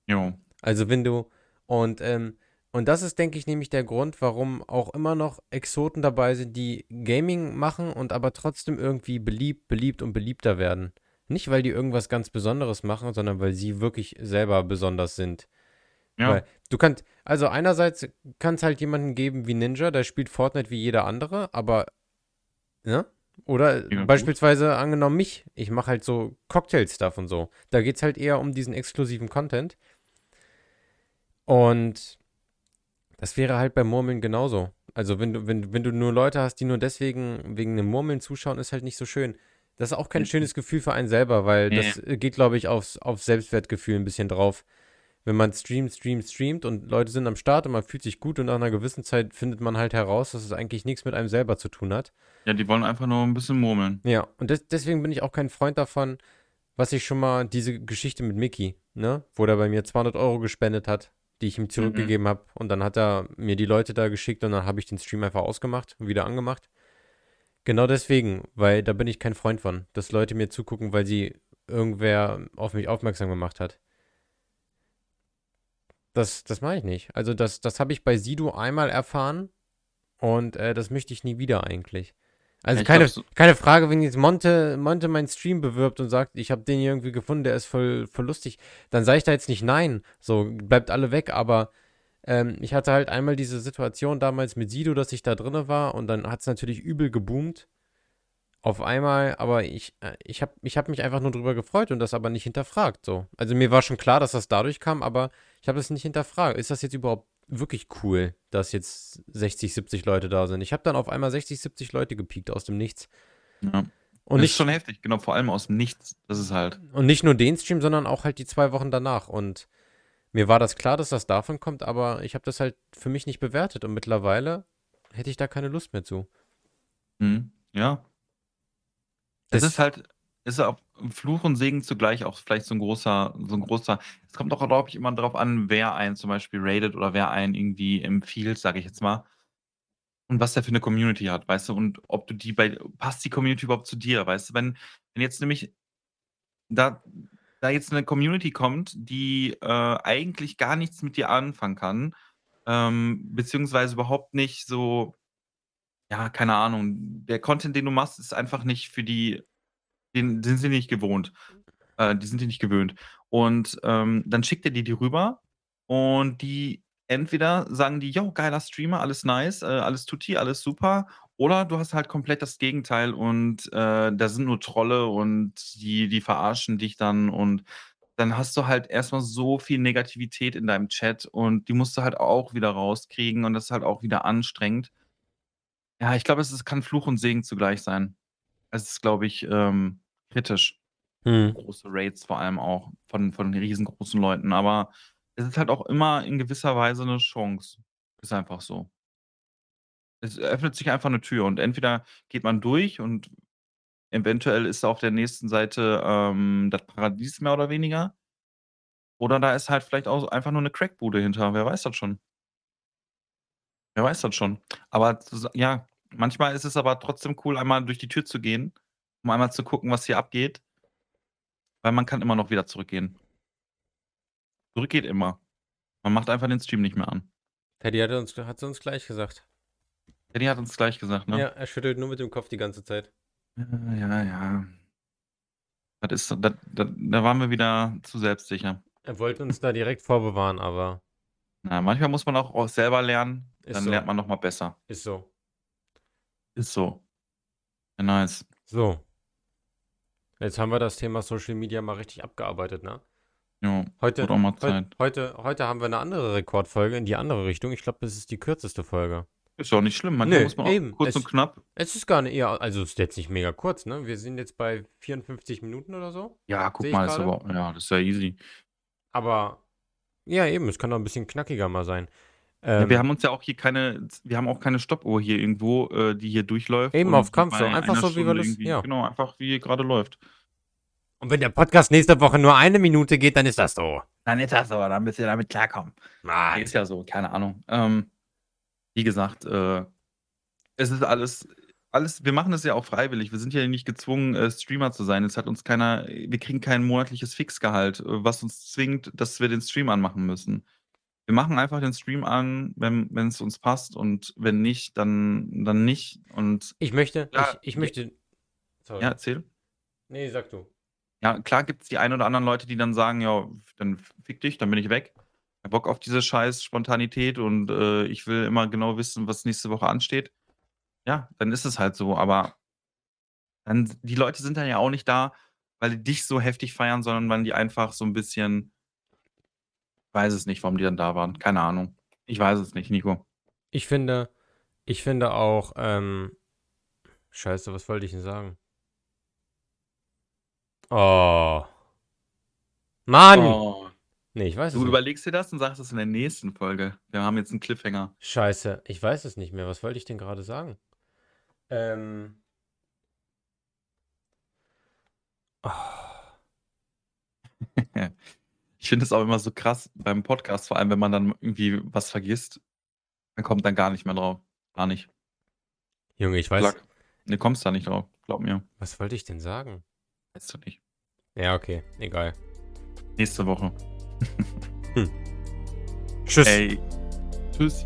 Jo. Also, wenn du und, ähm und das ist, denke ich, nämlich der Grund, warum auch immer noch Exoten dabei sind, die Gaming machen und aber trotzdem irgendwie beliebt, beliebt und beliebter werden. Nicht, weil die irgendwas ganz Besonderes machen, sondern weil sie wirklich selber besonders sind. Ja. Weil du kannst, also einerseits kann es halt jemanden geben wie Ninja, der spielt Fortnite wie jeder andere, aber, ne? Oder Ja, gut. beispielsweise angenommen mich, ich mache halt so Cocktail-Stuff und so. Da geht es halt eher um diesen exklusiven Content. Und das wäre halt beim Murmeln genauso. Also wenn du, wenn, wenn du nur Leute hast, die nur deswegen wegen dem Murmeln zuschauen, ist halt nicht so schön. Das ist auch kein Mhm. schönes Gefühl für einen selber, weil Ne. das äh, geht, glaube ich, aufs, aufs Selbstwertgefühl ein bisschen drauf. wenn man streamt, streamt, streamt und Leute sind am Start und man fühlt sich gut und nach einer gewissen Zeit findet man halt heraus, dass es eigentlich nichts mit einem selber zu tun hat. Ja, die wollen einfach nur ein bisschen murmeln. Ja, und des, deswegen bin ich auch kein Freund davon, was ich schon mal, diese Geschichte mit Mickey, ne, wo der bei mir 200 Euro gespendet hat, die ich ihm zurückgegeben habe und dann hat er mir die Leute da geschickt und dann habe ich den Stream einfach ausgemacht und wieder angemacht. Genau deswegen, weil da bin ich kein Freund von, dass Leute mir zugucken, weil sie irgendwer auf mich aufmerksam gemacht hat. Das, das mache ich nicht. Also das, das habe ich bei Sido einmal erfahren und äh, das möchte ich nie wieder eigentlich. Also keine, glaub, so- keine Frage, wenn jetzt Monte, Monte meinen Stream bewirbt und sagt, ich habe den hier irgendwie gefunden, der ist voll, voll lustig, dann sage ich da jetzt nicht nein. So, bleibt alle weg, aber ähm, ich hatte halt einmal diese Situation damals mit Sido, dass ich da drinne war und dann hat es natürlich übel geboomt. Auf einmal, aber ich, äh, ich habe ich hab mich einfach nur drüber gefreut und das aber nicht hinterfragt. So. Also mir war schon klar, dass das dadurch kam, aber ich habe das nicht hinterfragt. Ist das jetzt überhaupt wirklich cool, dass jetzt 60, 70 Leute da sind? Ich habe dann auf einmal 60, 70 Leute gepiekt aus dem Nichts. Ja. Und das ist schon heftig, genau, vor allem aus dem Nichts. Das ist halt. und nicht nur den Stream, sondern auch halt die zwei Wochen danach. Und mir war das klar, dass das davon kommt, aber ich habe das halt für mich nicht bewertet. Und mittlerweile hätte ich da keine Lust mehr zu. Mhm. Ja. Es Das- ist halt, ist auch Fluch und Segen zugleich auch vielleicht so ein großer, so ein großer. Es kommt auch, glaube ich, immer darauf an, wer einen zum Beispiel rated oder wer einen irgendwie empfiehlt, sage ich jetzt mal. Und was der für eine Community hat, weißt du, und ob du die bei, passt die Community überhaupt zu dir, weißt du, wenn, wenn jetzt nämlich da, da jetzt eine Community kommt, die äh, eigentlich gar nichts mit dir anfangen kann, ähm, beziehungsweise überhaupt nicht so, ja, keine Ahnung, der Content, den du machst, ist einfach nicht für die, den, sind sie nicht gewohnt. Äh, die sind die nicht gewöhnt. Und ähm, dann schickt er die die rüber und die entweder sagen die, yo, geiler Streamer, alles nice, äh, alles tutti, alles super. Oder du hast halt komplett das Gegenteil und äh, da sind nur Trolle und die, die verarschen dich dann und dann hast du halt erstmal so viel Negativität in deinem Chat und die musst du halt auch wieder rauskriegen und das ist halt auch wieder anstrengend. Ja, ich glaube, es ist, kann Fluch und Segen zugleich sein. Es ist, glaube ich, ähm, kritisch. Hm. Große Raids vor allem auch von, von riesengroßen Leuten. Aber es ist halt auch immer in gewisser Weise eine Chance. Ist einfach so. Es öffnet sich einfach eine Tür und entweder geht man durch und eventuell ist auf der nächsten Seite ähm, das Paradies mehr oder weniger. Oder da ist halt vielleicht auch einfach nur eine Crackbude hinter. Wer weiß das schon? Wer weiß das schon? Aber ja, manchmal ist es aber trotzdem cool, einmal durch die Tür zu gehen, um einmal zu gucken, was hier abgeht. Weil man kann immer noch wieder zurückgehen. Zurück geht immer. Man macht einfach den Stream nicht mehr an. Teddy hat uns, hat uns gleich gesagt. Danny hat uns gleich gesagt, ne? Ja, er schüttelt nur mit dem Kopf die ganze Zeit. Ja, ja, ja. Das ist, das, das, da waren wir wieder zu selbstsicher. Er wollte uns da direkt vorbewahren, aber Na, manchmal muss man auch, auch selber lernen, Ist dann so. lernt man noch mal besser. ist so. Ist so. Ja, nice. So. Jetzt haben wir das Thema Social Media mal richtig abgearbeitet, ne? Jo, Heute, auch mal Zeit. heute, heute haben wir eine andere Rekordfolge in die andere Richtung. Ich glaube, das ist die kürzeste Folge. Ist auch nicht schlimm. Manchmal Nö, muss man auch eben. kurz Es- und knapp. Es ist gar nicht, ja, also ist jetzt nicht mega kurz, ne? Wir sind jetzt bei 54 Minuten oder so. Ja, guck mal, ist aber, ja, das ist ja easy. Aber ja, eben, es kann auch ein bisschen knackiger mal sein. Ja, Ähm, wir haben uns ja auch hier keine, wir haben auch keine Stoppuhr hier irgendwo, äh, die hier durchläuft. Eben auf Kampf so, einfach so, wie wir das- ja. Genau, einfach wie gerade läuft. und wenn der Podcast nächste Woche nur eine Minute geht, dann ist das so. Dann ist das so, dann müsst ihr damit klarkommen. Ah, Ist ja so, keine Ahnung. Ähm, wie gesagt, äh, es ist alles, alles, wir machen das ja auch freiwillig. Wir sind ja nicht gezwungen, äh, Streamer zu sein. Es hat uns keiner, wir kriegen kein monatliches Fixgehalt, äh, was uns zwingt, dass wir den Stream anmachen müssen. Wir machen einfach den Stream an, wenn es uns passt und wenn nicht, dann, dann nicht. Und ich möchte, Ja, ich, ich möchte. Sorry. ja, erzähl. Nee, sag du. Ja, klar gibt es die ein oder anderen Leute, die dann sagen, ja, dann fick dich, dann bin ich weg. Ich hab Bock auf diese scheiß Spontanität und äh, ich will immer genau wissen, was nächste Woche ansteht. Ja, dann ist es halt so, aber dann, die Leute sind dann ja auch nicht da, weil die dich so heftig feiern, sondern weil die einfach so ein bisschen, weiß es nicht, warum die dann da waren. Keine Ahnung. Ich weiß es nicht, Nico. Ich finde, ich finde auch, ähm, Scheiße, was wollte ich denn sagen? Oh. Mann! Oh, Nee, ich weiß Du es nicht. überlegst dir das und sagst es in der nächsten Folge. Wir haben jetzt einen Cliffhanger. Scheiße, ich weiß es nicht mehr. Was wollte ich denn gerade sagen? Ähm. Oh, Ich finde es auch immer so krass beim Podcast, vor allem wenn man dann irgendwie was vergisst, dann kommt dann gar nicht mehr drauf. Gar nicht. Junge, ich weiß. Sag, du kommst da nicht drauf, glaub mir. Was wollte ich denn sagen? Weißt du nicht. Ja, okay, egal. Nächste Woche. Tschüss. Ey. Tschüss.